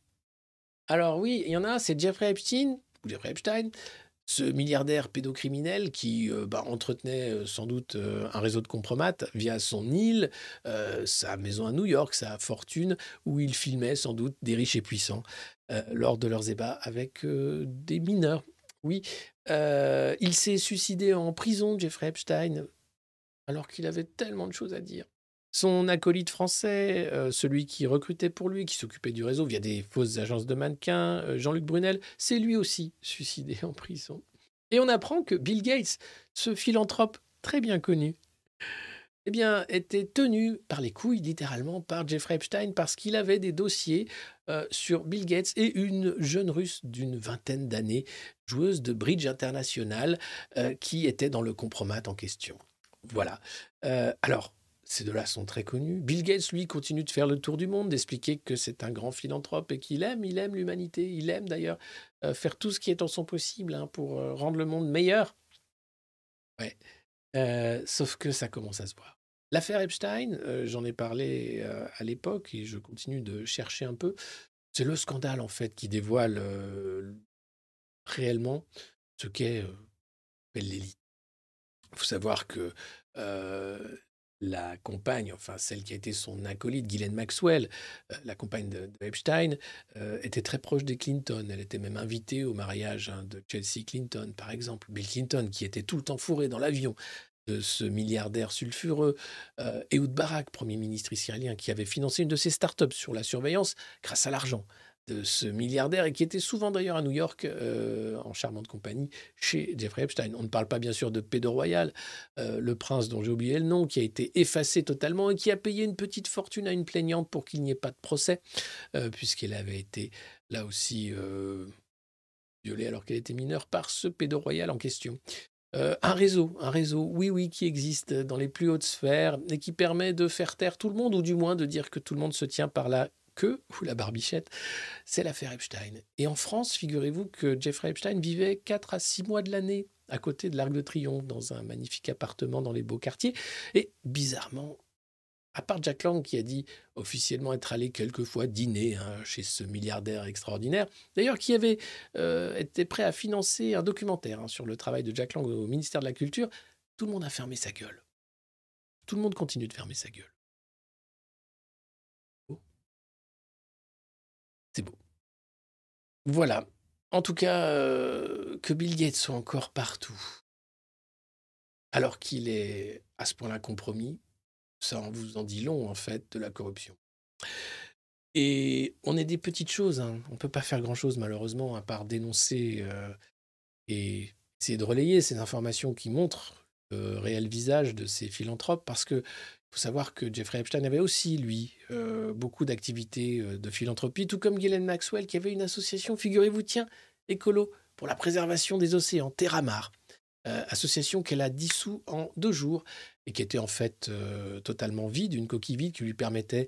Alors oui, il y en a c'est Jeffrey Epstein, ou Jeffrey Epstein, ce milliardaire pédocriminel qui euh, bah, entretenait euh, sans doute euh, un réseau de compromates via son île, sa maison à New York, sa fortune, où il filmait sans doute des riches et puissants lors de leurs ébats avec des mineurs. Oui, il s'est suicidé en prison, Jeffrey Epstein, alors qu'il avait tellement de choses à dire. Son acolyte français, euh, celui qui recrutait pour lui, qui s'occupait du réseau via des fausses agences de mannequins, euh, Jean-Luc Brunel, c'est lui aussi *laughs* suicidé en prison. Et on apprend que Bill Gates, ce philanthrope très bien connu, eh bien, était tenu par les couilles, littéralement, par Jeffrey Epstein, parce qu'il avait des dossiers euh, sur Bill Gates et une jeune russe d'une vingtaine d'années, joueuse de bridge international, qui était dans le compromat en question. Voilà. Alors, ces deux-là sont très connus. Bill Gates, lui, continue de faire le tour du monde, d'expliquer que c'est un grand philanthrope et qu'il aime, il aime l'humanité, il aime d'ailleurs euh, faire tout ce qui est en son possible hein, pour euh, rendre le monde meilleur. Ouais. Euh, sauf que ça commence à se voir. L'affaire Epstein, j'en ai parlé à l'époque et je continue de chercher un peu. C'est le scandale en fait qui dévoile réellement ce qu'est l'élite. Il faut savoir que la compagne, enfin celle qui a été son acolyte, Ghislaine Maxwell, euh, la compagne de, euh, était très proche des Clinton. Elle était même invitée au mariage hein, de Chelsea Clinton, par exemple. Bill Clinton, qui était tout le temps fourré dans l'avion de ce milliardaire sulfureux. Euh, Ehud Barak, premier ministre israélien, qui avait financé une de ses startups sur la surveillance grâce à l'argent de ce milliardaire et qui était souvent d'ailleurs à New York euh, en charmante compagnie chez Jeffrey Epstein. On ne parle pas bien sûr de Pedro Royal, euh, le prince dont j'ai oublié le nom, qui a été effacé totalement et qui a payé une petite fortune à une plaignante pour qu'il n'y ait pas de procès, euh, puisqu'elle avait été là aussi violée alors qu'elle était mineure par ce Pedro Royal en question. un réseau, un réseau, oui, oui, qui existe dans les plus hautes sphères et qui permet de faire taire tout le monde, ou du moins de dire que tout le monde se tient par la ou la barbichette, c'est l'affaire Epstein. Et en France, figurez-vous que Jeffrey Epstein vivait 4 à 6 mois de l'année à côté de l'Arc de Triomphe, dans un magnifique appartement dans les beaux quartiers. Et bizarrement, à part Jack Lang qui a dit officiellement être allé quelquefois dîner hein, chez ce milliardaire extraordinaire, d'ailleurs qui avait euh, été prêt à financer un documentaire hein, sur le travail de Jack Lang au ministère de la Culture, tout le monde a fermé sa gueule. Tout le monde continue de fermer sa gueule. Voilà. En tout cas, euh, que Bill Gates soit encore partout, alors qu'il est à ce point-là compromis, ça en vous en dit long, en fait, de la corruption. Et on est des petites choses. Hein. On ne peut pas faire grand-chose, malheureusement, à part dénoncer euh, et essayer de relayer ces informations qui montrent le réel visage de ces philanthropes, parce que faut savoir que Jeffrey Epstein avait aussi, lui, euh, beaucoup d'activités euh, de philanthropie, tout comme Ghislaine Maxwell, qui avait une association, figurez-vous, tiens, écolo, pour la préservation des océans, Terramar. Euh, association qu'elle a dissous en deux jours et qui était en fait totalement vide, une coquille vide qui lui permettait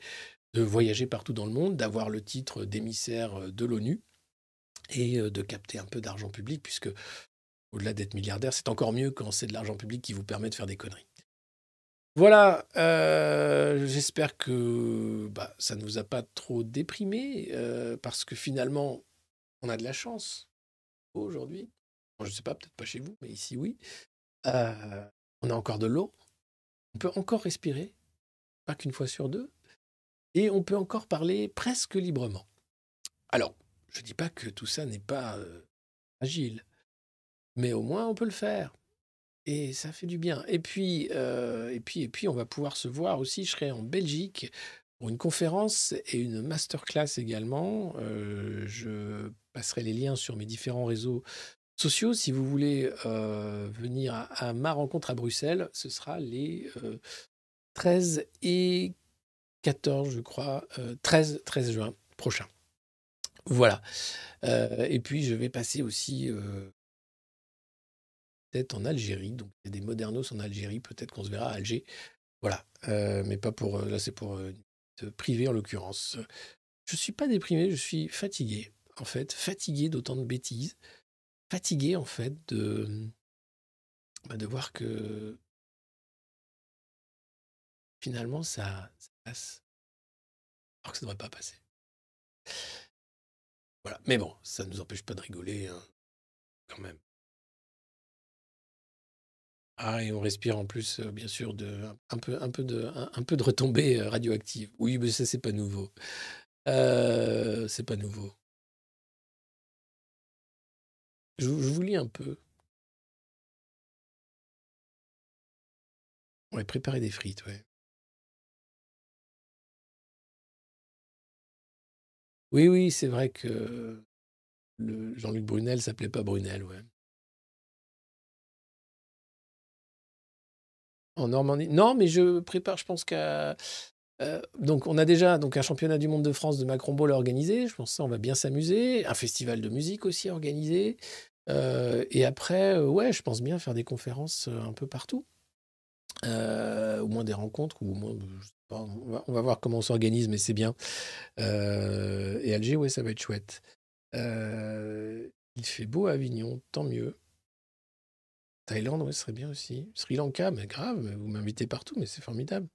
de voyager partout dans le monde, d'avoir le titre d'émissaire de l'ONU et de capter un peu d'argent public, puisque au-delà d'être milliardaire, c'est encore mieux quand c'est de l'argent public qui vous permet de faire des conneries. Voilà, euh, j'espère que bah, ça ne vous a pas trop déprimé, euh, parce que finalement, on a de la chance aujourd'hui. je ne sais pas, peut-être pas chez vous, mais ici oui. Euh, on a encore de l'eau, on peut encore respirer, pas qu'une fois sur deux, et on peut encore parler presque librement. Alors, je ne dis pas que tout ça n'est pas agile, mais au moins on peut le faire. Et ça fait du bien. Et puis, euh, et puis, et puis, on va pouvoir se voir aussi. Je serai en Belgique pour une conférence et une masterclass également. Euh, je passerai les liens sur mes différents réseaux sociaux. Si vous voulez euh, venir à, ma rencontre à Bruxelles, ce sera les 13 et 14, je crois, 13, 13 juin prochain. Voilà. et puis, je vais passer aussi en Algérie. Donc, des modernos en Algérie. Peut-être qu'on se verra à Alger. Voilà. Euh, mais pas pour. Là, c'est pour euh, te priver en l'occurrence. Je suis pas déprimé, je suis fatigué. En fait, fatigué d'autant de bêtises. Fatigué, en fait, de, bah, de voir que finalement, ça, passe. Alors que ça ne devrait pas passer. Voilà. Mais bon, ça ne nous empêche pas de rigoler, hein, quand même. Ah, et on respire en plus, euh, bien sûr, un, peu, de, un, retombées euh, radioactives. Oui, mais ça, c'est pas nouveau. Euh, c'est pas nouveau. Je, vous lis un peu. Ouais, préparer des frites, ouais. Oui, oui, c'est vrai que Jean-Luc Brunel s'appelait pas Brunel, ouais. Normandie Non, mais je prépare, je pense qu'à. Euh, donc, on a déjà donc, un championnat du monde de France de Macron Ball organisé. Je pense que ça, on va bien s'amuser. Un festival de musique aussi organisé. Euh, et après, euh, ouais, je pense bien faire des conférences un peu partout. au moins des rencontres, ou au moins, on, va, on, va, voir comment on s'organise, mais c'est bien. et Alger, ouais, ça va être chouette. il fait beau à Avignon, tant mieux. Thaïlande, oui, ce serait bien aussi. Sri Lanka, mais grave, vous m'invitez partout, mais c'est formidable.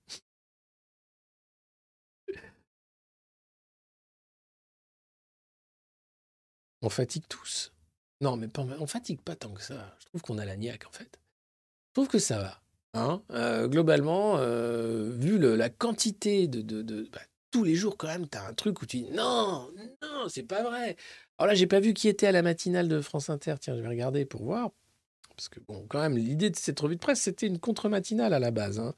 *laughs* On fatigue tous. Non, mais pas, on fatigue pas tant que ça. Je trouve qu'on a la niaque, en fait. Je trouve que ça va. Hein euh, globalement, euh, vu la quantité de... bah, tous les jours, quand même, tu as un truc où tu dis non, non, c'est pas vrai. Alors là, j'ai pas vu qui était à la matinale de France Inter. Tiens, je vais regarder pour voir. Parce que, bon, quand même, l'idée de cette revue de presse, c'était une contre-matinale à la base. Hein.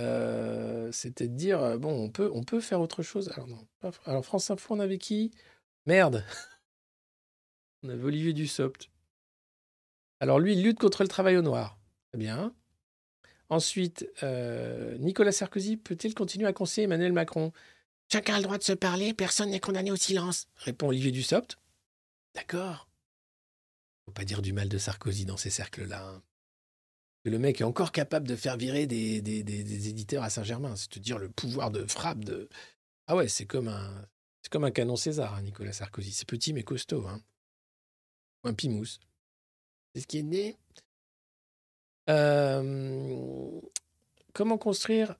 Euh, c'était de dire, euh, bon, on peut, faire autre chose. Alors, non, alors France Info, on avait qui? Merde. *laughs* On avait Olivier Dussopt. Alors lui, il lutte contre le travail au noir. Très bien. Ensuite, euh, Nicolas Sarkozy peut-il continuer à conseiller Emmanuel Macron? Chacun a le droit de se parler, personne n'est condamné au silence, répond Olivier Dussopt. D'accord. Faut pas dire du mal de Sarkozy dans ces cercles-là. hein. Le mec est encore capable de faire virer des éditeurs à Saint-Germain. C'est te dire le pouvoir de frappe de. Ah ouais, c'est comme un, c'est comme un canon César, hein, Nicolas Sarkozy. C'est petit mais costaud. Hein. Un pimousse. C'est ce qui est né. Euh, Comment construire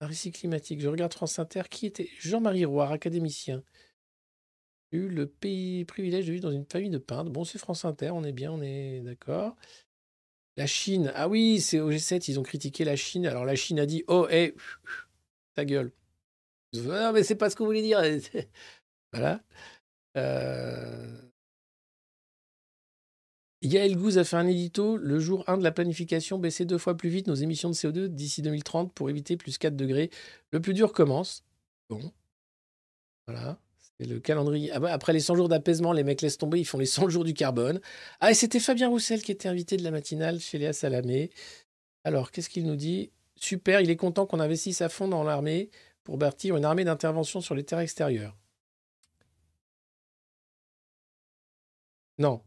un récit climatique? Je regarde France Inter. Qui était Jean-Marie Roire, académicien. Eu le pays, privilège de vivre dans une famille de peintres. Bon, c'est France Inter, on est bien, on est d'accord. La Chine. Ah oui, c'est au G7, ils ont critiqué la Chine. Alors la Chine a dit Oh, hé, *laughs* ta gueule. Non, mais c'est pas ce que vous voulez dire. *laughs* voilà. Euh... Yael Gouze a fait un édito. Le jour 1 de la planification, baisser deux fois plus vite nos émissions de CO2 d'ici 2030 pour éviter plus 4 degrés. Le plus dur commence. Bon. Voilà. Le calendrier. Ah bah, après les 100 jours d'apaisement, les mecs laissent tomber, ils font les 100 jours du carbone. Ah, et c'était Fabien Roussel qui était invité de la matinale chez Léa Salamé. Alors, qu'est-ce qu'il nous dit? Super, il est content qu'on investisse à fond dans l'armée pour bâtir une armée d'intervention sur les terres extérieures. Non,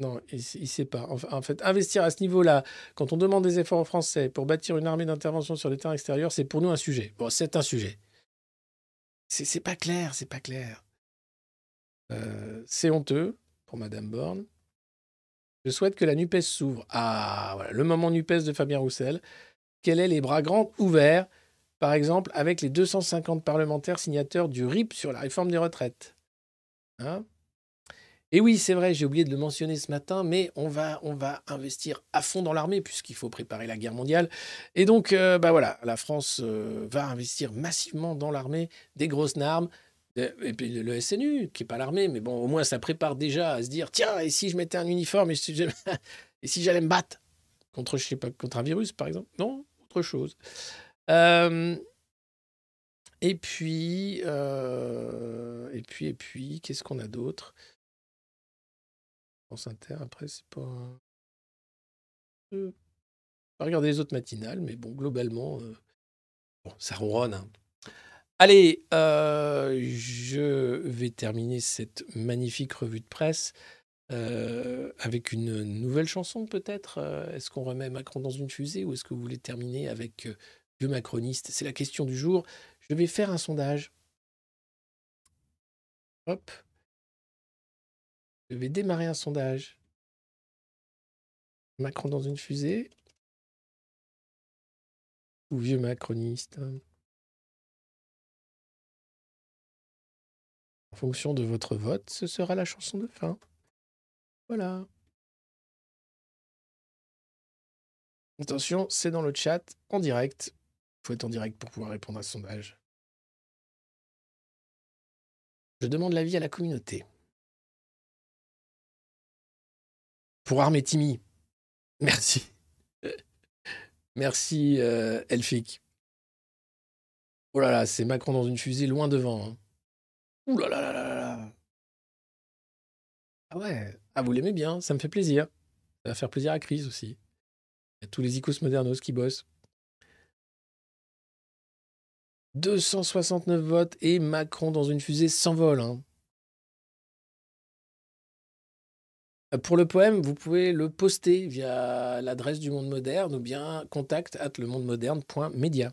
non, il ne sait pas. En fait, investir à ce niveau-là, quand on demande des efforts aux Français pour bâtir une armée d'intervention sur les terres extérieures, c'est pour nous un sujet. Bon, c'est un sujet. C'est pas clair, c'est pas clair. Euh, c'est honteux pour Madame Borne. Je souhaite que la NUPES s'ouvre. Ah, voilà, le moment NUPES de Fabien Roussel. Quels est les bras grands ouverts, par exemple, avec les 250 parlementaires signataires du RIP sur la réforme des retraites? Hein? Et oui, c'est vrai, j'ai oublié de le mentionner ce matin, mais on va, on va investir à fond dans l'armée puisqu'il faut préparer la guerre mondiale. Et donc, euh, bah voilà, la France euh, va investir massivement dans l'armée, des grosses armes. Et puis le- SNU, qui n'est pas l'armée, mais bon, au moins ça prépare déjà à se dire tiens, et si je mettais un uniforme et si j'allais *laughs* et si j'allais me battre contre, je sais pas, contre un virus, par exemple? Non, autre chose. Euh, et puis, euh, et puis, et puis, qu'est-ce qu'on a d'autre? France Inter, après, c'est pas. Euh, regarder les autres matinales, mais bon, globalement, euh, bon, ça ronronne. hein. Allez, euh, je vais terminer cette magnifique revue de presse euh, avec une nouvelle chanson, peut-être. Est-ce qu'on remet Macron dans une fusée ou est-ce que vous voulez terminer avec Vieux Macroniste? C'est la question du jour. Je vais faire un sondage. Hop. Je vais démarrer un sondage. Macron dans une fusée ou vieux macroniste En fonction de votre vote, ce sera la chanson de fin. Voilà. Attention, c'est dans le chat, en direct. Il faut être en direct pour pouvoir répondre à ce sondage. Je demande l'avis à la communauté. Pour armer Timmy. Merci. *laughs* Merci, euh, Elfic. Oh là là, c'est Macron dans une fusée loin devant. hein. Là là là là là. Ah ouais, ah vous l'aimez bien, ça me fait plaisir. Ça va faire plaisir à Chris aussi. Il y a tous les icos modernos qui bossent. 269 votes et Macron dans une fusée s'envole. hein. Pour le poème, vous pouvez le poster via l'adresse du Monde Moderne ou bien contact at lemondemoderne.media.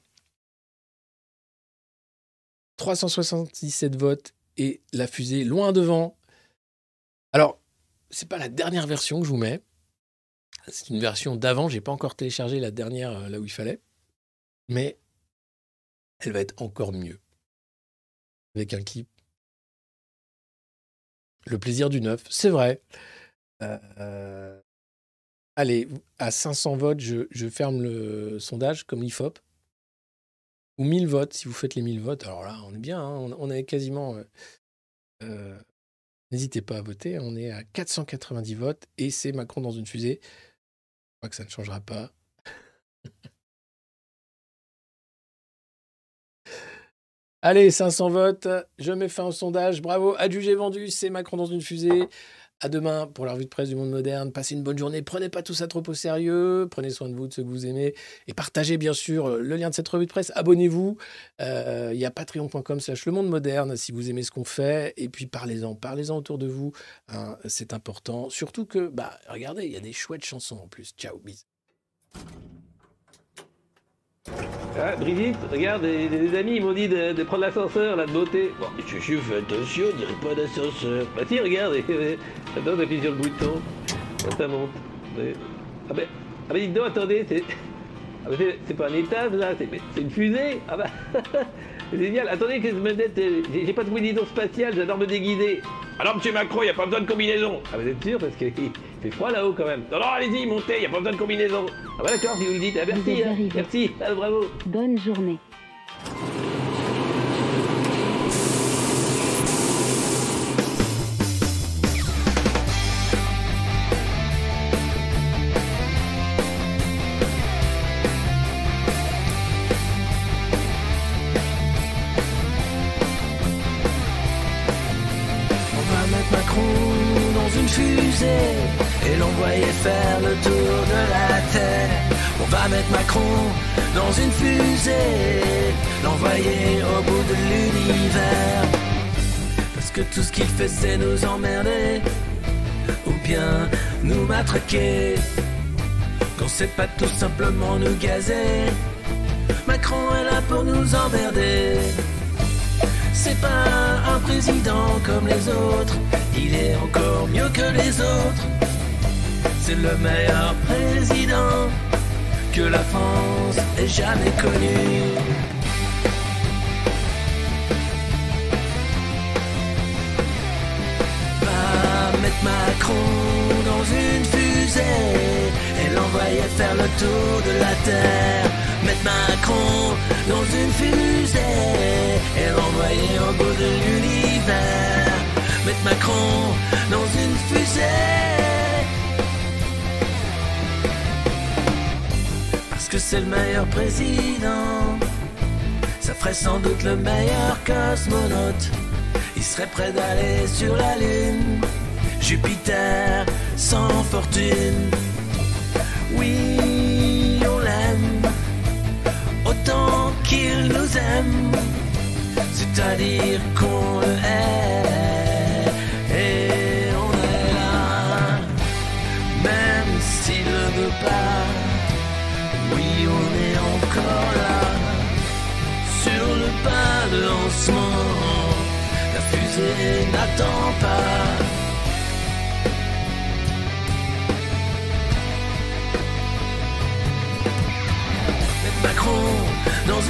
377 votes et la fusée loin devant. Alors, c'est pas la dernière version que je vous mets. C'est une version d'avant. J'ai pas encore téléchargé la dernière euh, là où il fallait, mais elle va être encore mieux avec un clip. Le plaisir du neuf, c'est vrai. Euh, allez, à 500 votes, je, ferme le sondage comme l'IFOP. Ou 1000 votes, si vous faites les 1000 votes. Alors là, on est bien, hein, on, on est quasiment... euh, euh, N'hésitez pas à voter, on est à 490 votes et c'est Macron dans une fusée. Je crois que ça ne changera pas. Allez, 500 votes, je mets fin au sondage. Bravo, adjugé vendu, c'est Macron dans une fusée. À demain pour la revue de presse du monde moderne. Passez une bonne journée. Prenez pas tout ça trop au sérieux. Prenez soin de vous, de ceux que vous aimez. Et partagez bien sûr le lien de cette revue de presse. Abonnez-vous. Euh, Il y a patreon.com slash le monde moderne si vous aimez ce qu'on fait. Et puis parlez-en. Parlez-en autour de vous. hein, C'est important. Surtout que, bah, regardez, il y a des chouettes chansons en plus. Ciao, bisous. Ah, Brigitte, regarde, les, les amis, ils m'ont dit de, prendre l'ascenseur, là, de beauté. Bon, Je, fais attention, on dirait pas d'ascenseur. bah si, regarde, *laughs* attends, t'appuies sur le bouton, ça monte. Ah ben, ah ben dites donc, attendez, c'est... Ah ben c'est- pas un étage, là, c'est une fusée Ah c'est *laughs* génial. Attendez que je me mette, euh, j'ai pas de combinaison spatiale, j'adore me déguiser. Alors, monsieur Macron, y a pas besoin de combinaison. Ah vous êtes sûr Parce qu'il *laughs* fait froid là-haut quand même. Non, non, allez-y, montez, y a pas besoin de combinaison. Ah bah d'accord, si vous le dites. Ah merci, hein, merci, ah, bravo. Bonne journée. C'est nous emmerder ou bien nous matraquer. Qu'on sait pas tout simplement nous gazer. Macron est là pour nous emmerder. C'est pas un président comme les autres, il est encore mieux que les autres. C'est le meilleur président que la France ait jamais connu. La Terre. Mettre Macron dans une fusée et l'envoyer au bout de l'univers. Mettre Macron dans une fusée. Parce que c'est le meilleur président. Ça ferait sans doute le meilleur cosmonaute. Il serait prêt d'aller sur la Lune. Jupiter sans fortune. Oui, qu'il nous aime. C'est-à-dire qu'on le hait. Et on est là. Même s'il ne veut pas. Oui, on est encore là. Sur le pas de lancement, la fusée n'attend pas.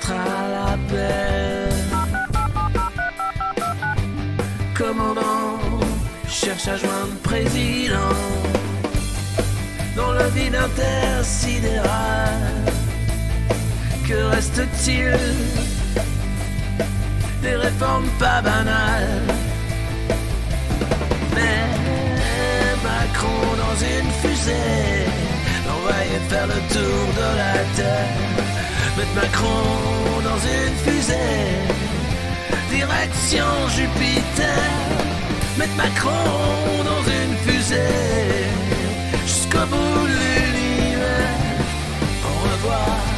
Central appelle. Commandant cherche à joindre président dans le vide intersidéral. Que reste-t-il Des réformes pas banales? Mais Macron dans une fusée, l'envoyer faire le tour de la terre. Mettre Macron dans une fusée, direction Jupiter. Mettre Macron dans une fusée, jusqu'au bout de l'univers. Au revoir.